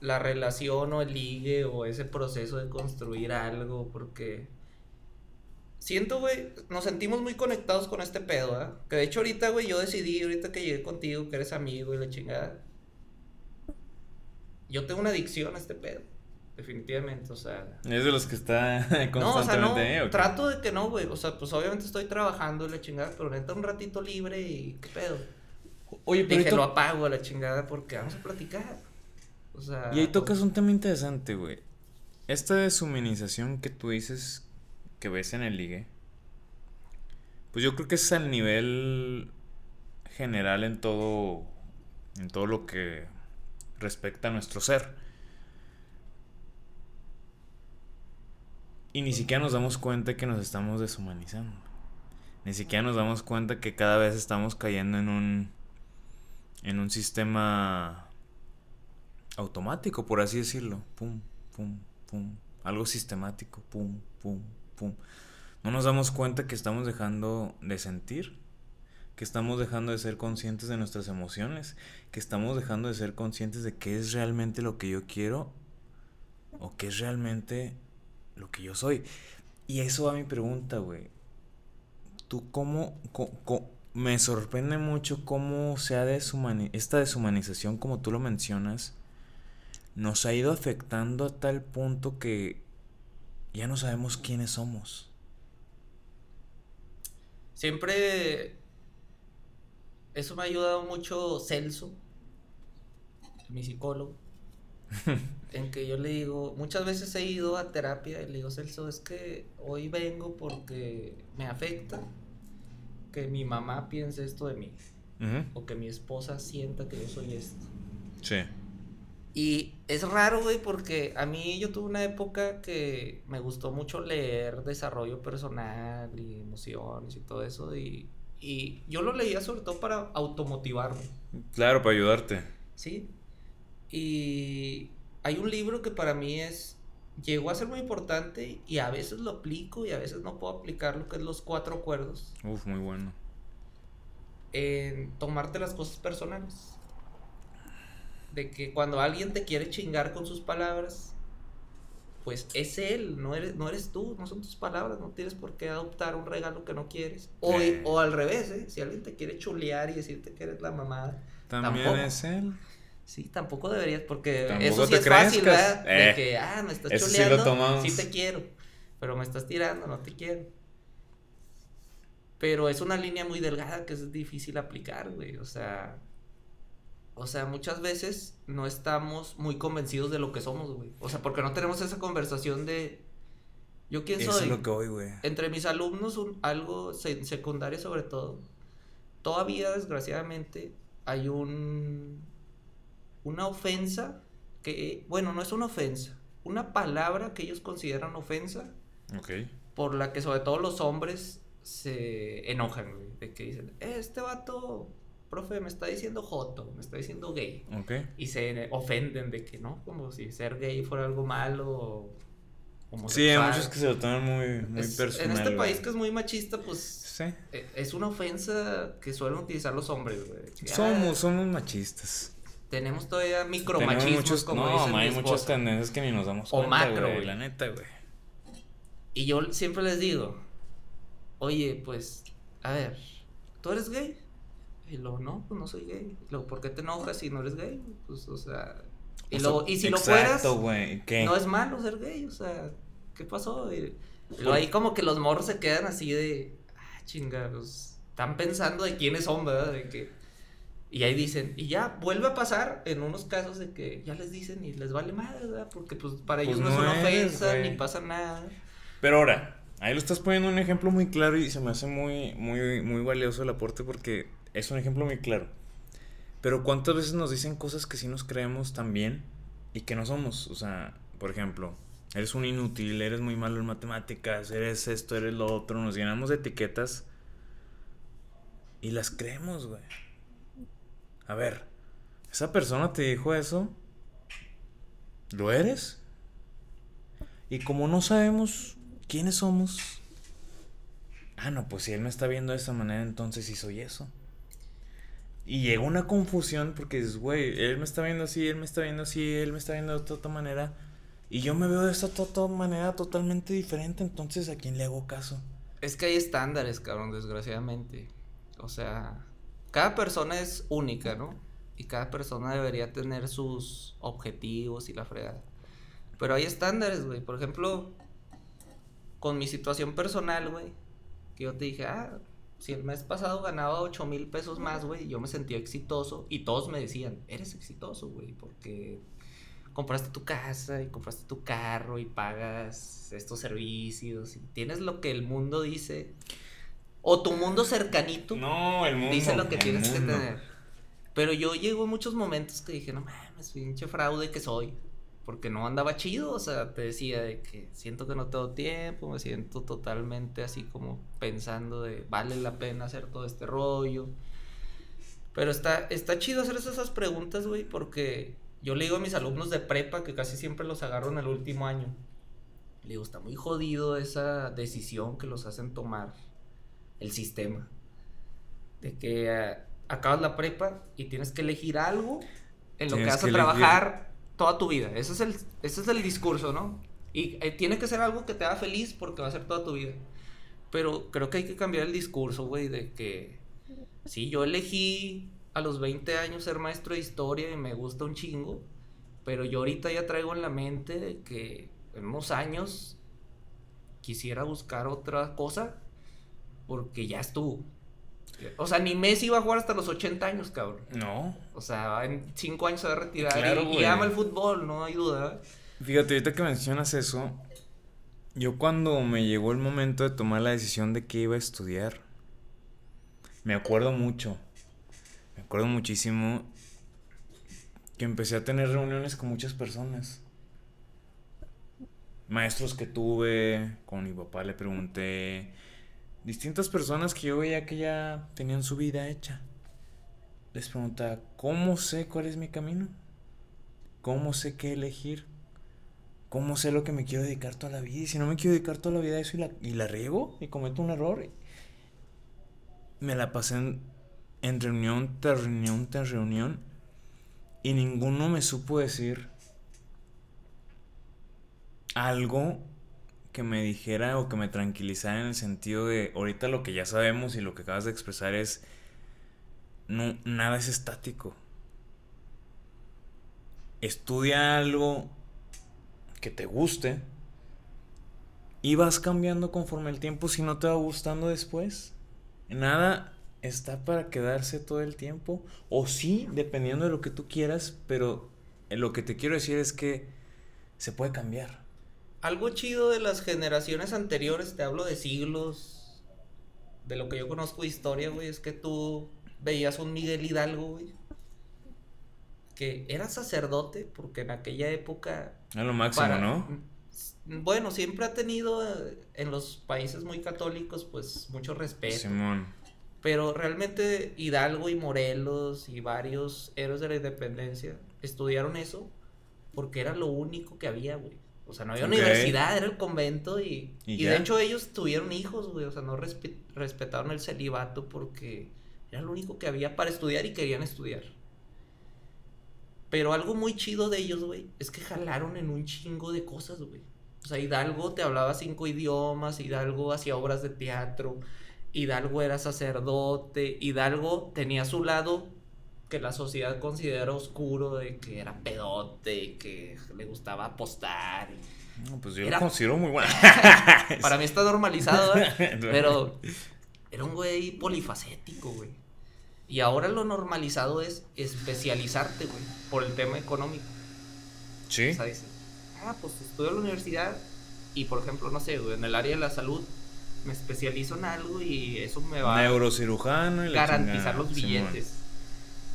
la relación o el ligue o ese proceso de construir algo, porque siento, güey, nos sentimos muy conectados con este pedo, ¿ah? Que de hecho ahorita, güey, yo decidí, ahorita que llegué contigo, que eres amigo y la chingada. Yo tengo una adicción a este pedo, definitivamente, o sea... Es de los que está No, o sea, no, constantemente. ¿eh? trato de que no, güey. O sea, pues obviamente estoy trabajando y la chingada, pero neta un ratito libre y qué pedo. Oye, pero Dije, lo apago a la chingada porque vamos a platicar. O sea. y ahí tocas un tema interesante, güey. Esta deshumanización que tú dices que ves en el ligue, pues yo creo que es al nivel general en todo, en todo lo que respecta a nuestro ser. Y ni siquiera nos damos cuenta que nos estamos deshumanizando. Ni siquiera nos damos cuenta que cada vez estamos cayendo en un en un sistema automático, por así decirlo. Pum, pum, pum. Algo sistemático. Pum, pum, pum. No nos damos cuenta que estamos dejando de sentir, que estamos dejando de ser conscientes de nuestras emociones, que estamos dejando de ser conscientes de qué es realmente lo que yo quiero o qué es realmente lo que yo soy. Y eso va mi pregunta, güey. ¿Tú cómo, me sorprende mucho cómo se ha deshumani esta deshumanización, como tú lo mencionas, nos ha ido afectando a tal punto que ya no sabemos quiénes somos. Siempre eso me ha ayudado mucho Celso, mi psicólogo, en que yo le digo, muchas veces he ido a terapia y le digo, Celso, es que hoy vengo porque me afecta que mi mamá piense esto de mí. O que mi esposa sienta que yo soy esto. Sí. Y es raro, güey, porque a mí yo tuve una época que me gustó mucho leer desarrollo personal y emociones y todo eso. Y, y yo lo leía sobre todo para automotivarme. Claro, para ayudarte. Sí. Y hay un libro que para mí es. Llegó a ser muy importante y a veces lo aplico y a veces no puedo aplicarlo, que es los cuatro acuerdos. Uf, muy bueno. En tomarte las cosas personales de que cuando alguien te quiere chingar con sus palabras, pues es él, no eres, no eres tú, no son tus palabras, no tienes por qué adoptar un regalo que no quieres. O, o al revés, ¿eh? si alguien te quiere chulear y decirte que eres la mamada. También es él. Sí, tampoco deberías, porque eso sí es fácil, ¿verdad? de eh, que, ah, me estás chuleando, sí, te quiero, pero me estás tirando, no te quiero. Pero es una línea muy delgada que es difícil aplicar, güey, o sea, o sea, muchas veces no estamos muy convencidos de lo que somos, güey. O sea, porque no tenemos esa conversación de. ¿Yo quién soy? Eso es lo que hoy, güey. Entre mis alumnos, un, algo secundario sobre todo. Todavía, desgraciadamente, hay un. Una ofensa que. Bueno, no es una ofensa. Una palabra que ellos consideran ofensa. Ok. Por la que, sobre todo, los hombres se enojan, güey. De que dicen, este vato profe, me está diciendo joto, me está diciendo gay. Y se ofenden de que, ¿no? Como si ser gay fuera algo malo o Sí, hay muchos que se lo toman muy, muy personal. En este país que es muy machista, pues e, es una ofensa que suelen utilizar los hombres, güey. Somos, ah, somos machistas. Tenemos todavía micromachismos, como no, hay muchas tendencias que ni nos damos cuenta, O macro, güey, la neta, güey. Y yo siempre les digo, oye, pues, a ver, ¿tú eres gay? Y luego, no, pues no soy gay. Y luego, ¿por qué te enojas si no eres gay? Pues, o sea. Y, luego, y si lo fueras, no es malo ser gay, o sea, ¿qué pasó? Y, luego ahí como que los morros se quedan así de, ah, chingados, están pensando de quiénes son, ¿verdad? De que, y ahí dicen, y ya vuelve a pasar en unos casos de que ya les dicen y les vale madre, ¿verdad? Porque pues para ellos pues no, es una ofensa, ni pasa nada. Pero ahora, ahí lo estás poniendo un ejemplo muy claro y se me hace muy, muy, muy valioso el aporte porque es un ejemplo muy claro. Pero ¿cuántas veces nos dicen cosas que sí nos creemos también y que no somos? O sea, por ejemplo, eres un inútil, eres muy malo en matemáticas, eres esto, eres lo otro. Nos llenamos de etiquetas y las creemos, güey. A ver, esa persona te dijo eso. ¿Lo eres? Y como no sabemos quiénes somos, ah, no, pues si él me está viendo de esa manera, entonces sí soy eso. Y llega una confusión porque dices, güey, él me está viendo así, él me está viendo así, él me está viendo de otra manera. Y yo me veo de esta manera totalmente diferente, entonces ¿a quién le hago caso? Es que hay estándares, cabrón, desgraciadamente. O sea, cada persona es única, ¿no? Y cada persona debería tener sus objetivos y la fregada. Pero hay estándares, güey. Por ejemplo, con mi situación personal, güey, que yo te dije, ah, si el mes pasado ganaba 8 mil pesos más, güey, yo me sentía exitoso y todos me decían, eres exitoso, güey, porque compraste tu casa y compraste tu carro y pagas estos servicios y tienes lo que el mundo dice. O tu mundo cercanito. No, el mundo. Dice lo que tienes que tener. Pero yo llego en muchos momentos que dije, no mames, pinche fraude que soy porque no andaba chido, o sea, te decía de que siento que no tengo tiempo, me siento totalmente así como pensando de vale la pena hacer todo este rollo. Pero está, está chido hacer esas preguntas, güey, porque yo le digo a mis alumnos de prepa que casi siempre los agarro en el último año. Le digo, está muy jodido esa decisión que los hacen tomar el sistema. De que eh, acabas la prepa y tienes que elegir algo en lo que vas a trabajar toda tu vida. Ese es el, ese es el discurso, ¿no? Y eh, tiene que ser algo que te haga feliz porque va a ser toda tu vida. Pero creo que hay que cambiar el discurso, güey, de que Sí, yo elegí a los 20 años ser maestro de historia y me gusta un chingo. Pero yo ahorita ya traigo en la mente que en unos años quisiera buscar otra cosa porque ya estuvo. O sea, ni Messi iba a jugar hasta los 80 años, cabrón. No. O sea, en 5 años se va a retirar Claro, y, y ama el fútbol, no hay duda. Fíjate, ahorita que mencionas eso, yo cuando me llegó el momento de tomar la decisión de que iba a estudiar, me acuerdo mucho, me acuerdo muchísimo que empecé a tener reuniones con muchas personas. Maestros que tuve, con mi papá le pregunté, distintas personas que yo veía que ya tenían su vida hecha. Les preguntaba, ¿cómo sé cuál es mi camino? ¿Cómo sé qué elegir? ¿Cómo sé lo que me quiero dedicar toda la vida? Y si no me quiero dedicar toda la vida a eso y la, y la riego y cometo un error, me la pasé en, en reunión tras reunión tras reunión y ninguno me supo decir algo que me dijera o que me tranquilizara en el sentido de ahorita lo que ya sabemos y lo que acabas de expresar es no nada es estático. Estudia algo que te guste y vas cambiando conforme el tiempo si no te va gustando después. Nada está para quedarse todo el tiempo o sí, dependiendo de lo que tú quieras, pero lo que te quiero decir es que se puede cambiar. Algo chido de las generaciones anteriores, te hablo de siglos, de lo que yo conozco de historia, güey, es que tú veías un Miguel Hidalgo, güey, que era sacerdote, porque en aquella época... Es lo máximo, para- ¿no? Bueno, siempre ha tenido eh, en los países muy católicos, pues, mucho respeto. Simón. Pero realmente Hidalgo y Morelos y varios héroes de la independencia estudiaron eso porque era lo único que había, güey. O sea, no había universidad, era el convento y, ¿Y de hecho ellos tuvieron hijos, güey. O sea, no respe- respetaron el celibato porque era lo único que había para estudiar y querían estudiar. Pero algo muy chido de ellos, güey, es que jalaron en un chingo de cosas, güey. O sea, Hidalgo te hablaba cinco idiomas, Hidalgo hacía obras de teatro, Hidalgo era sacerdote, Hidalgo tenía su lado que la sociedad considera oscuro, de que era pedote, y que le gustaba apostar. No, pues yo Era- lo considero muy bueno. Para mí está normalizado, ¿eh? pero era un güey polifacético, güey. Y ahora lo normalizado es especializarte, güey, por el tema económico. Sí. O sea, dices, ah, pues estudio en la universidad y, por ejemplo, no sé, güey, en el área de la salud me especializo en algo y eso me va Neurocirujano y a garantizar los billetes.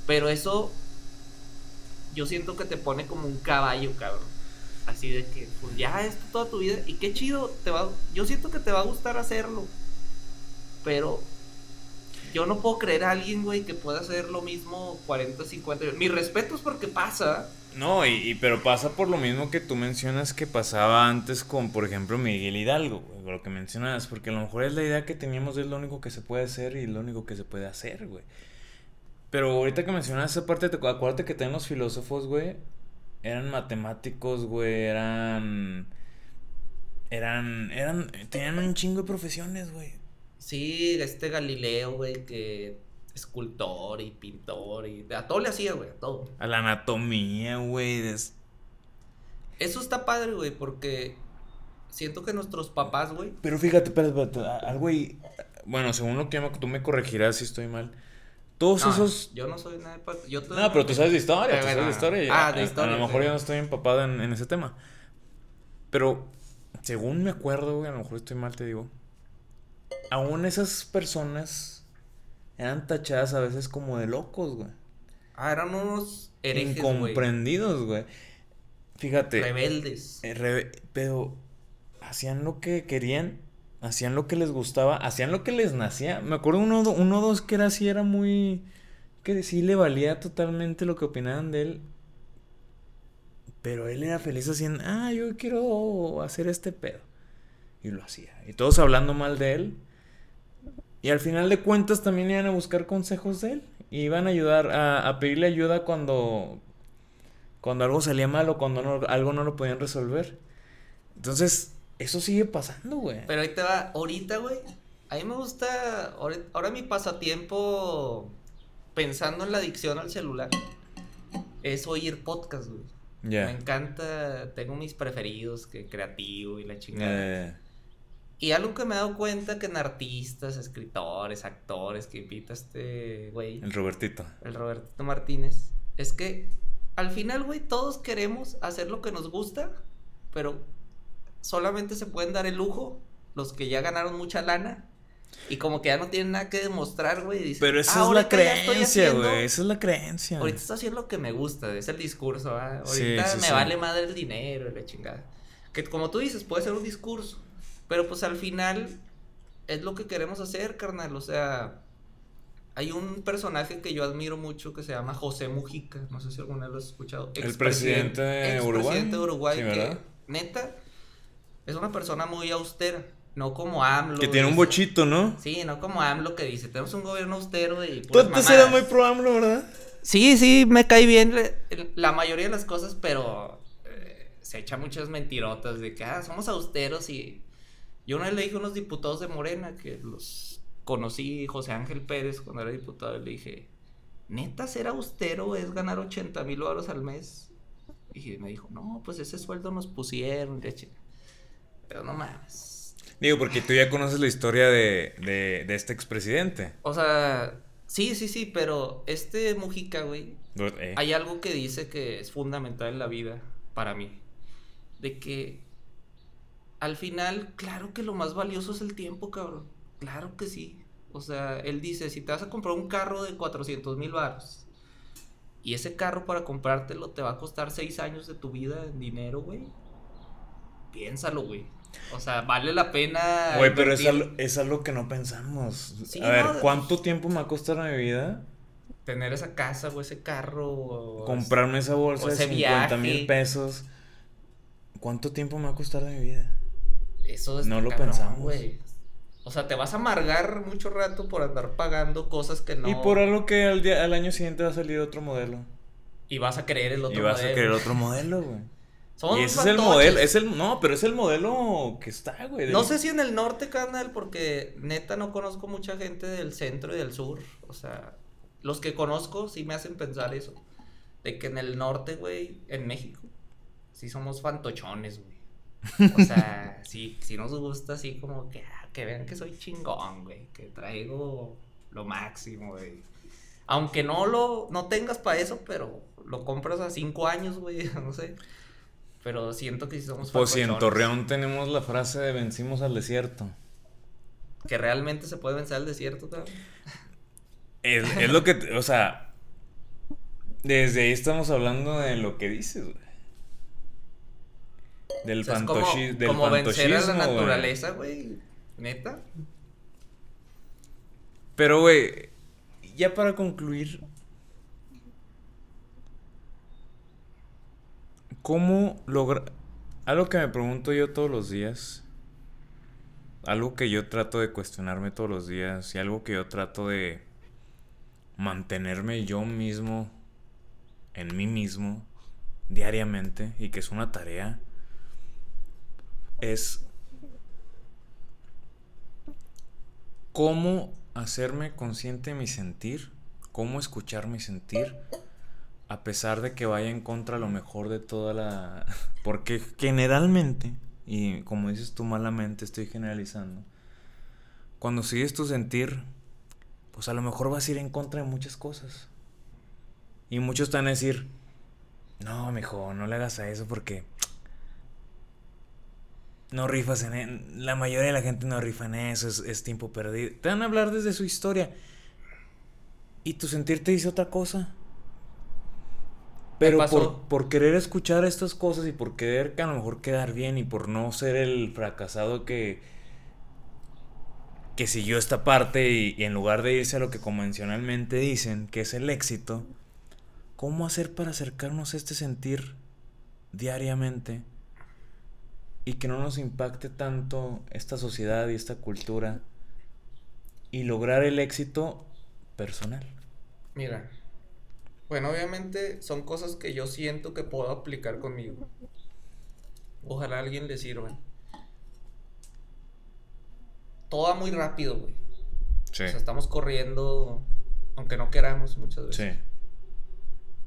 Pero eso yo siento que te pone como un caballo, cabrón. Así de que, pues ya esto toda tu vida y qué chido, te va, yo siento que te va a gustar hacerlo. Pero yo no puedo creer a alguien, güey, que pueda hacer lo mismo 40, 50 años. Mi respeto es porque pasa, No, y, pero pasa por lo mismo que tú mencionas que pasaba antes con, por ejemplo, Miguel Hidalgo, lo que mencionas, porque a lo mejor es la idea que teníamos, es lo único que se puede hacer y lo único que se puede hacer, güey. Pero ahorita que mencionas esa parte, te, acuérdate que también los filósofos, güey, eran matemáticos, güey, eran... Eran, eran, tenían un chingo de profesiones, güey. Sí, este Galileo, güey, que escultor y pintor y a todo le hacía, güey, a todo. A la anatomía, güey. des- Eso está padre, güey, porque siento que nuestros papás, güey, Pero fíjate, espérate, algo ahí. Bueno, según lo que tú me corregirás si estoy mal. Todos No, esos. yo no soy nada de yo No, pero tú sabes de historia, tú Pero, sabes de historia. ah, a- de historia, A, lo mejor sí. yo no estoy empapado en, en ese tema. Pero, según me acuerdo, güey, a lo mejor estoy mal, te digo. Aún esas personas eran tachadas a veces como de locos, güey. Ah, eran unos herejes, Incomprendidos, güey. Fíjate. rebeldes. Eh, rebe- pero hacían lo que querían, hacían lo que les gustaba, hacían lo que les nacía. Me acuerdo uno, uno dos que era así, era muy... que sí le valía totalmente lo que opinaban de él. Pero él era feliz haciendo, ah, yo quiero hacer este pedo. Y lo hacía. Y todos hablando mal de él. Y al final de cuentas también iban a buscar consejos de él. Y iban a ayudar, a, a pedirle ayuda cuando, cuando algo salía mal o cuando algo no lo podían resolver. Entonces, eso sigue pasando, güey. Pero ahí te va, ahorita, güey, A mí me gusta, ahora, ahora mi pasatiempo, pensando en la adicción al celular, es oír podcast, güey. Ya. Me encanta, tengo mis preferidos, que creativo y la chingada. Eh, Y algo que me he dado cuenta que en artistas, escritores, actores que invita este güey, el Robertito. el Roberto Martínez, es que al final, güey, todos queremos hacer lo que nos gusta, pero solamente se pueden dar el lujo los que ya ganaron mucha lana y como que ya no tienen nada que demostrar, güey. dicen, Pero esa "Ah, es la creencia, güey. Esa es la creencia. Ahorita estoy haciendo lo que me gusta, es el discurso. Sí, Ahorita sí, me sí. vale madre el dinero y la chingada. Que como tú dices, puede ser un discurso, pero pues al final es lo que queremos hacer, carnal. O sea, hay un personaje que yo admiro mucho que se llama José Mujica, no sé si alguna vez lo has escuchado. El presidente de Uruguay. Expresidente de Uruguay, Sí, que neta es una persona muy austera, no como AMLO. Que tiene un bochito, ¿no? Sí, no como AMLO que dice, tenemos un gobierno austero y Tú antes mamadas". eras muy pro AMLO, ¿verdad? Sí, sí, me cae bien la mayoría de las cosas, pero eh, se echa muchas mentirotas de que, ah, somos austeros y... Yo una vez le dije a unos diputados de Morena que los conocí, José Ángel Pérez, cuando era diputado, y le dije, ¿neta ser austero es ganar 80 mil dólares al mes? Y me dijo, no, pues ese sueldo nos pusieron, chi- Pero no mames. Digo, porque tú ya conoces la historia de, de, de este expresidente. O sea, sí, sí, sí, pero este Mujica, güey, Eh, Hay algo que dice que es fundamental en la vida para mí. De que al final, claro que lo más valioso es el tiempo, cabrón. Claro que sí. O sea, él dice, si te vas a comprar un carro de 400 mil baros y ese carro para comprártelo te va a costar 6 años de tu vida en dinero, güey. Piénsalo, güey. O sea, vale la pena. Güey, pero es algo, es algo que no pensamos. Sí, a ver, no, ¿cuánto tiempo me va a costar mi vida Tener esa casa o ese carro. o- comprarme esa bolsa de ese 50 mil pesos? ¿Cuánto tiempo me va a costar de mi vida? Eso es No lo pensamos. O sea, te vas a amargar mucho rato por andar pagando cosas que no. Y por algo que al, día, al año siguiente va a salir otro modelo. Y vas a creer el otro y vas modelo. a querer otro modelo, güey. Somos y ese es el modelo, es el, no, pero es el modelo que está, güey. No sé si en el norte, carnal, porque neta no conozco mucha gente del centro y del sur. O sea, los que conozco sí me hacen pensar eso. De que en el norte, güey, en México, sí somos fantochones, güey. O sea, sí, sí nos gusta así como que, ah, que vean que soy chingón, güey. Que traigo lo máximo, güey. Aunque no lo, no tengas para eso, pero lo compras a cinco años, güey, no sé. Pero siento que sí somos Pues si en. Torreón tenemos la frase de vencimos al desierto. Que realmente se puede vencer el desierto. Es, es lo que, o sea, desde ahí estamos hablando de lo que dices, güey. Del O sea, es como, del como vencer a la naturaleza, güey. Neta. Pero, güey, ya para concluir, ¿cómo lograr... Algo que me pregunto yo todos los días, algo que yo trato de cuestionarme todos los días y algo que yo trato de mantenerme yo mismo, en mí mismo, diariamente, y que es una tarea, es cómo hacerme consciente de mi sentir, cómo escuchar mi sentir, a pesar de que vaya en contra lo mejor de toda la... Porque generalmente, y como dices tú malamente, estoy generalizando, cuando sigues tu sentir, pues a lo mejor vas a ir en contra de muchas cosas. Y muchos van a decir, no, mijo, no le hagas a eso porque no rifas en e- La mayoría de la gente no rifa en eso, es, es tiempo perdido. Te van a hablar desde su historia. Y tu sentir te dice otra cosa. Pero por, por querer escuchar estas cosas y por querer que a lo mejor quedar bien y por no ser el fracasado que, que siguió esta parte y, y en lugar de irse a lo que convencionalmente dicen, que es el éxito, ¿cómo hacer para acercarnos a este sentir diariamente y que no nos impacte tanto esta sociedad y esta cultura y lograr el éxito personal? Mira. Bueno, obviamente son cosas que yo siento que puedo aplicar conmigo. Ojalá a alguien le sirvan. todo va muy rápido, güey. Sí. O sea, estamos corriendo, aunque no queramos muchas veces. Sí.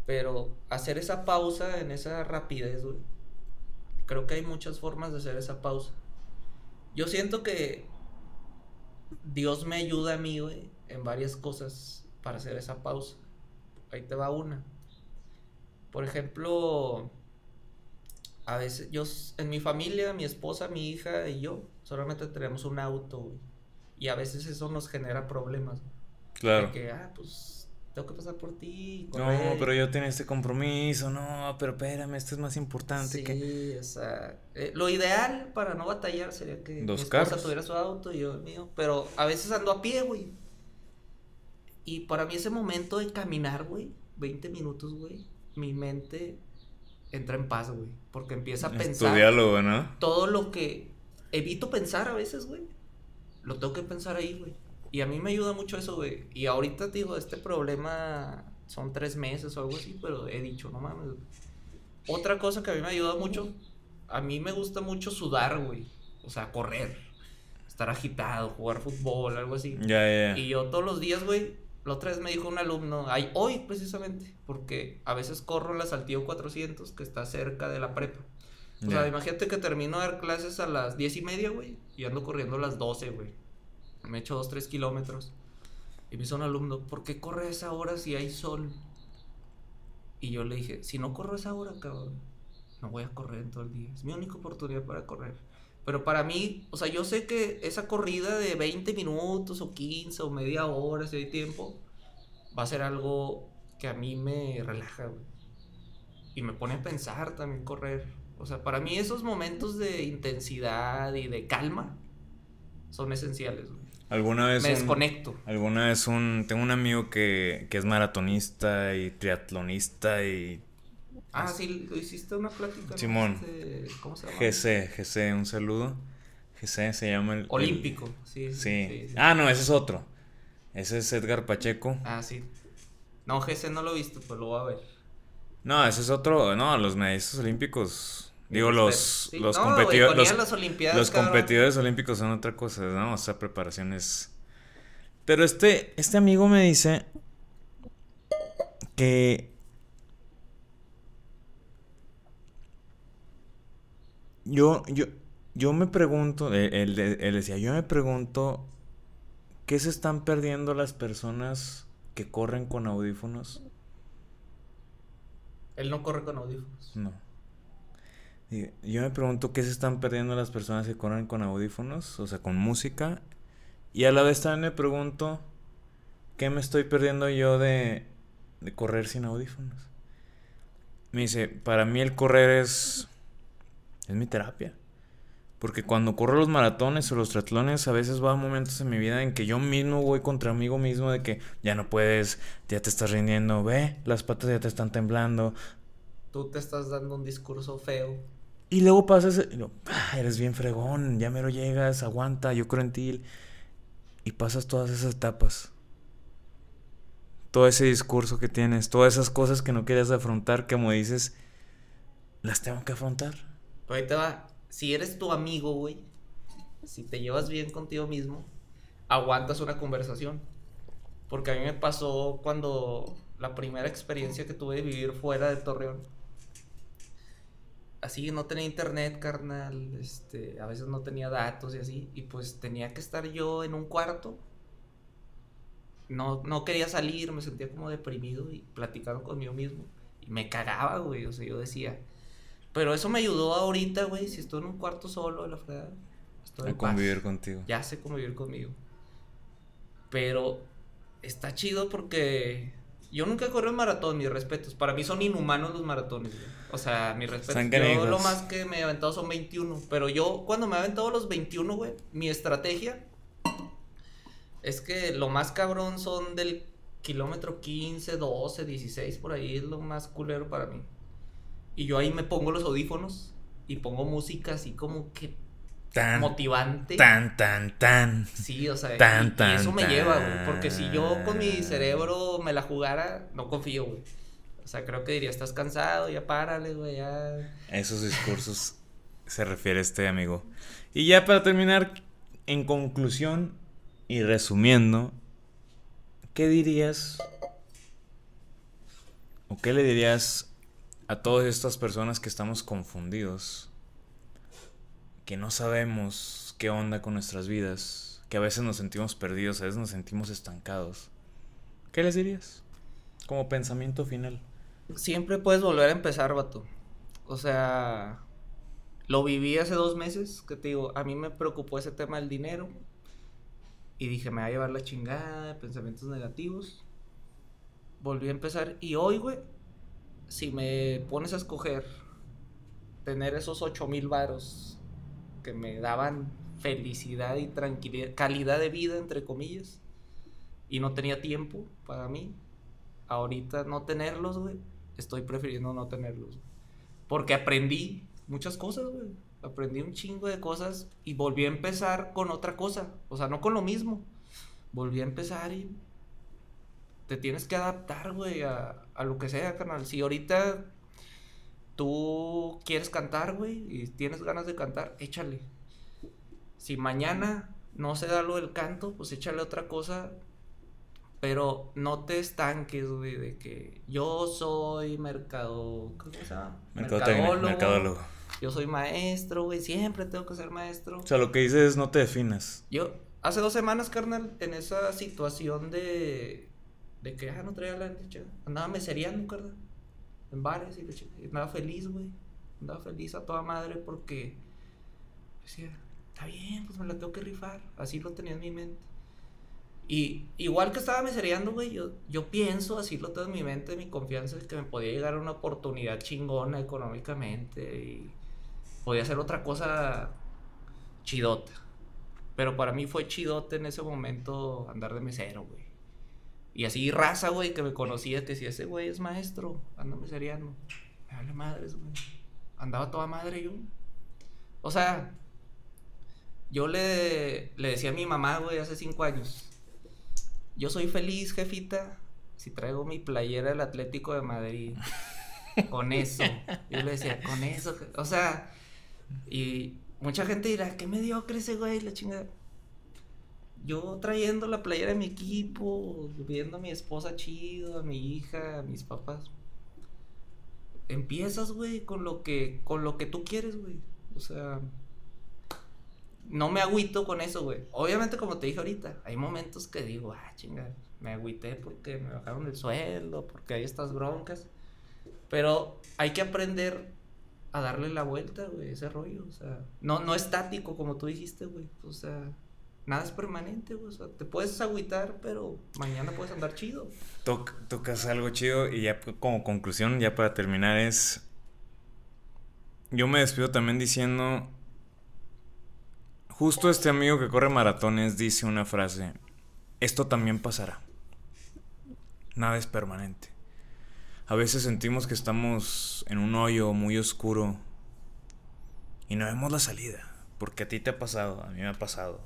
Pero hacer esa pausa en esa rapidez, güey. Creo que hay muchas formas de hacer esa pausa. Yo siento que Dios me ayuda a mí, güey, en varias cosas para hacer esa pausa. Ahí te va una. Por ejemplo, a veces yo, en mi familia, mi esposa, mi hija y yo, solamente tenemos un auto, güey. Y a veces eso nos genera problemas. Claro. De que, ah, pues, tengo que pasar por ti. No, pero yo tengo este compromiso, no, pero espérame, esto es más importante sí, que... o sea, eh, lo ideal para no batallar sería que Dos mi esposa tuviera su auto y yo el mío, pero a veces ando a pie, güey. Y para mí ese momento de caminar, güey, 20 minutos, güey, mi mente entra en paz, güey. Porque empieza a pensar. Tu diálogo, ¿no? Todo lo que evito pensar a veces, güey. Lo tengo que pensar ahí, güey. Y a mí me ayuda mucho eso, güey. Y ahorita, te digo, este problema son tres meses o algo así, pero he dicho, no mames. Otra cosa que a mí me ayuda mucho, a mí me gusta mucho sudar, güey. O sea, correr, estar agitado, jugar fútbol, algo así. Ya, ya. Y yo todos los días, güey, la otra vez me dijo un alumno, ay, hoy precisamente, porque a veces corro la Saltillo 400, que está cerca de la prepa. O sea, imagínate que termino de dar clases a las 10 y media, güey, y ando corriendo a las 12, güey. Me he hecho 2, 3 kilómetros. Y me hizo un alumno, ¿por qué corre esa hora si hay sol? Y yo le dije, si no corro esa hora, cabrón, no voy a correr en todo el día. Es mi única oportunidad para correr. Pero para mí, o sea, yo sé que esa corrida de 20 minutos o 15 o media hora, si hay tiempo, va a ser algo que a mí me relaja, güey. Y me pone a pensar también correr. O sea, para mí esos momentos de intensidad y de calma son esenciales, güey. Alguna vez. Me desconecto. Alguna vez un. Tengo un amigo que, que es maratonista y triatlonista y Ah, sí, hiciste una plática. Simón. ¿Cómo se llama? GC, GC, un saludo. GC se llama el. Olímpico, sí, sí. Ah, no, ese es otro. Ese es Edgar Pacheco. Ah, sí. No, GC no lo he visto, pues lo voy a ver. No, ese es otro. No, los medallistas olímpicos. Digo, los, los, competidores, los, competidores olímpicos son otra cosa, ¿no? O sea, preparaciones. Pero este, este amigo me dice que yo, yo, yo me pregunto, él, decía, yo me pregunto, ¿qué se están perdiendo las personas que corren con audífonos? Él no corre con audífonos. No. Yo me pregunto qué se están perdiendo las personas que corren con audífonos, o sea, con música. Y a la vez también me pregunto qué me estoy perdiendo yo de, de correr sin audífonos. Me dice, para mí el correr es es mi terapia. Porque cuando corro los maratones o los triatlones, a veces va a momentos en mi vida en que yo mismo voy contra mí mismo de que ya no puedes, ya te estás rindiendo, ve, las patas ya te están temblando. Tú te estás dando un discurso feo. Y luego pasas, ah, eres bien fregón, ya mero llegas, aguanta, yo creo en ti. Y pasas todas esas etapas. Todo ese discurso que tienes, todas esas cosas que no quieres afrontar, como dices, las tengo que afrontar. Pero ahí te va. Si eres tu amigo, güey, si te llevas bien contigo mismo, aguantas una conversación. Porque a mí me pasó cuando la primera experiencia que tuve de vivir fuera de Torreón. Así no tenía internet, carnal, este, a veces no tenía datos y así, y pues tenía que estar yo en un cuarto. No, no quería salir, me sentía como deprimido y platicando conmigo mismo. Y me cagaba, güey, o sea, yo decía, pero eso me ayudó ahorita, güey. Si estoy en un cuarto solo de la fregada. Estoy a convivir contigo. Ya sé convivir conmigo. Pero está chido porque yo nunca he corrido maratón, mis respetos. Para mí son inhumanos los maratones, güey. O sea, mis respetos. Yo lo más que me he aventado son 21. Pero yo, cuando me he aventado los 21, güey, mi estrategia es que lo más cabrón son del kilómetro 15, 12, 16, por ahí es lo más culero para mí. Y yo ahí me pongo los audífonos y pongo música así como que tan, motivante. Tan, tan, tan. Sí, o sea, tan, y, eso me lleva, güey. Porque si yo con mi cerebro me la jugara, no confío, güey. O sea, creo que diría, estás cansado, ya párale, güey, ya. esos discursos se refiere este amigo. Y ya para terminar, en conclusión y resumiendo, ¿qué dirías o qué le dirías a todas estas personas que estamos confundidos, que no sabemos qué onda con nuestras vidas, que a veces nos sentimos perdidos, a veces nos sentimos estancados? ¿Qué les dirías? Como pensamiento final. Siempre puedes volver a empezar, vato. O sea, lo viví hace dos meses, que te digo, a mí me preocupó ese tema del dinero. Y dije, me va a llevar la chingada, pensamientos negativos. Volví a empezar. Y hoy, güey, si me pones a escoger tener esos ocho mil varos que me daban felicidad y tranquilidad, calidad de vida, entre comillas, y no tenía tiempo para mí, ahorita no tenerlos, estoy prefiriendo no tenerlos. Porque aprendí muchas cosas. Aprendí un chingo de cosas y volví a empezar con otra cosa. O sea, no con lo mismo. Volví a empezar y te tienes que adaptar, güey, a, a lo que sea, carnal. Si ahorita tú quieres cantar, güey, y tienes ganas de cantar, échale. Si mañana no se da lo del canto, pues échale otra cosa pero no te estanques, güey, de que yo soy mercado. ¿Cómo se llama? Mercadólogo. Mercadólogo. Yo soy maestro, güey, siempre tengo que ser maestro. O sea, lo que dices es no te definas. Yo, hace dos semanas, carnal, en esa situación de. De que, ah, no traía la leche. Andaba meseriando, carnal. En bares y leche. Andaba feliz, güey. Andaba feliz a toda madre porque. Decía, está bien, pues me la tengo que rifar. Así lo tenía en mi mente. Y igual que estaba mesereando, güey, yo, yo pienso, así lo tengo en mi mente, mi confianza, que me podía llegar una oportunidad chingona económicamente y podía hacer otra cosa chidota. Pero para mí fue chidote en ese momento andar de mesero, güey. Y así raza, güey, que me conocía, te decía, ese güey es maestro, anda mesereando. Me vale madres, güey. Andaba toda madre yo. O sea, yo le, le decía a mi mamá, güey, hace cinco años yo soy feliz, jefita, si traigo mi playera del Atlético de Madrid. con eso. Yo le decía, con eso. O sea, y mucha gente dirá, qué mediocre ese güey, la chingada. Yo trayendo la playera de mi equipo, viendo a mi esposa chido, a mi hija, a mis papás. Empiezas, güey, con lo que, con lo que tú quieres, güey. O sea, no me agüito con eso, güey. Obviamente, como te dije ahorita, hay momentos que digo, ah, chinga, me agüité porque me bajaron el sueldo, porque hay estas broncas. Pero hay que aprender a darle la vuelta, güey, ese rollo. O sea, no, no estático, como tú dijiste, güey. O sea, nada es permanente. O te puedes agüitar, pero mañana puedes andar chido. tocas algo chido y ya como conclusión, ya para terminar, es. Yo me despido también diciendo Justo este amigo que corre maratones dice una frase, esto también pasará. Nada es permanente. A veces sentimos que estamos en un hoyo muy oscuro y no vemos la salida, porque a ti te ha pasado, a mí me ha pasado,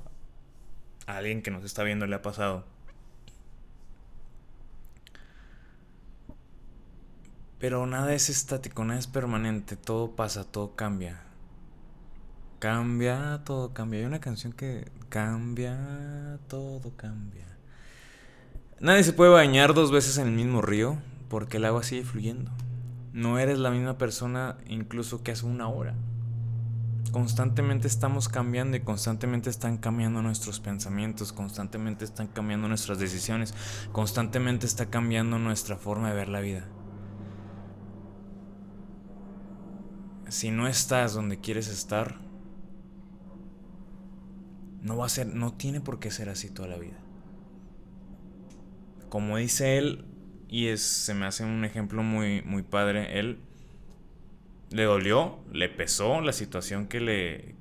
a alguien que nos está viendo le ha pasado. Pero nada es estático, nada es permanente, todo pasa, todo cambia. Cambia, todo cambia. Hay una canción que cambia, todo cambia. Nadie se puede bañar dos veces en el mismo río porque el agua sigue fluyendo. No eres la misma persona incluso que hace una hora. Constantemente estamos cambiando y constantemente están cambiando nuestros pensamientos, constantemente están cambiando nuestras decisiones, constantemente está cambiando nuestra forma de ver la vida. Si no estás donde quieres estar, no va a ser, no tiene por qué ser así toda la vida. Como dice él, y es, se me hace un ejemplo muy, muy padre, él le dolió, le pesó la situación que le,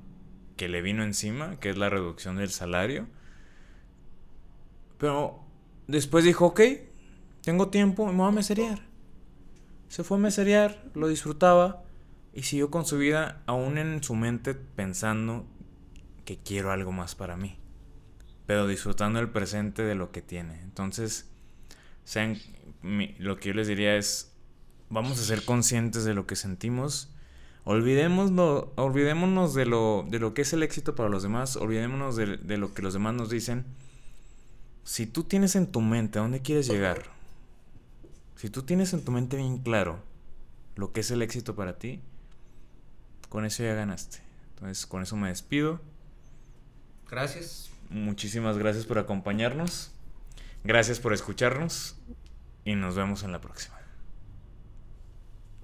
que le vino encima, que es la reducción del salario. Pero después dijo, ok, tengo tiempo, me voy a meserear. Se fue a meserear, lo disfrutaba y siguió con su vida aún en su mente pensando que quiero algo más para mí, pero disfrutando el presente de lo que tiene. Entonces, lo que yo les diría es, vamos a ser conscientes de lo que sentimos, Olvidémonos, olvidémonos de, lo, de lo que es el éxito para los demás, olvidémonos de, de lo que los demás nos dicen. Si tú tienes en tu mente a dónde quieres llegar, si tú tienes en tu mente bien claro lo que es el éxito para ti, con eso ya ganaste. Entonces, con eso me despido. Gracias. Muchísimas gracias por acompañarnos. Gracias por escucharnos y nos vemos en la próxima.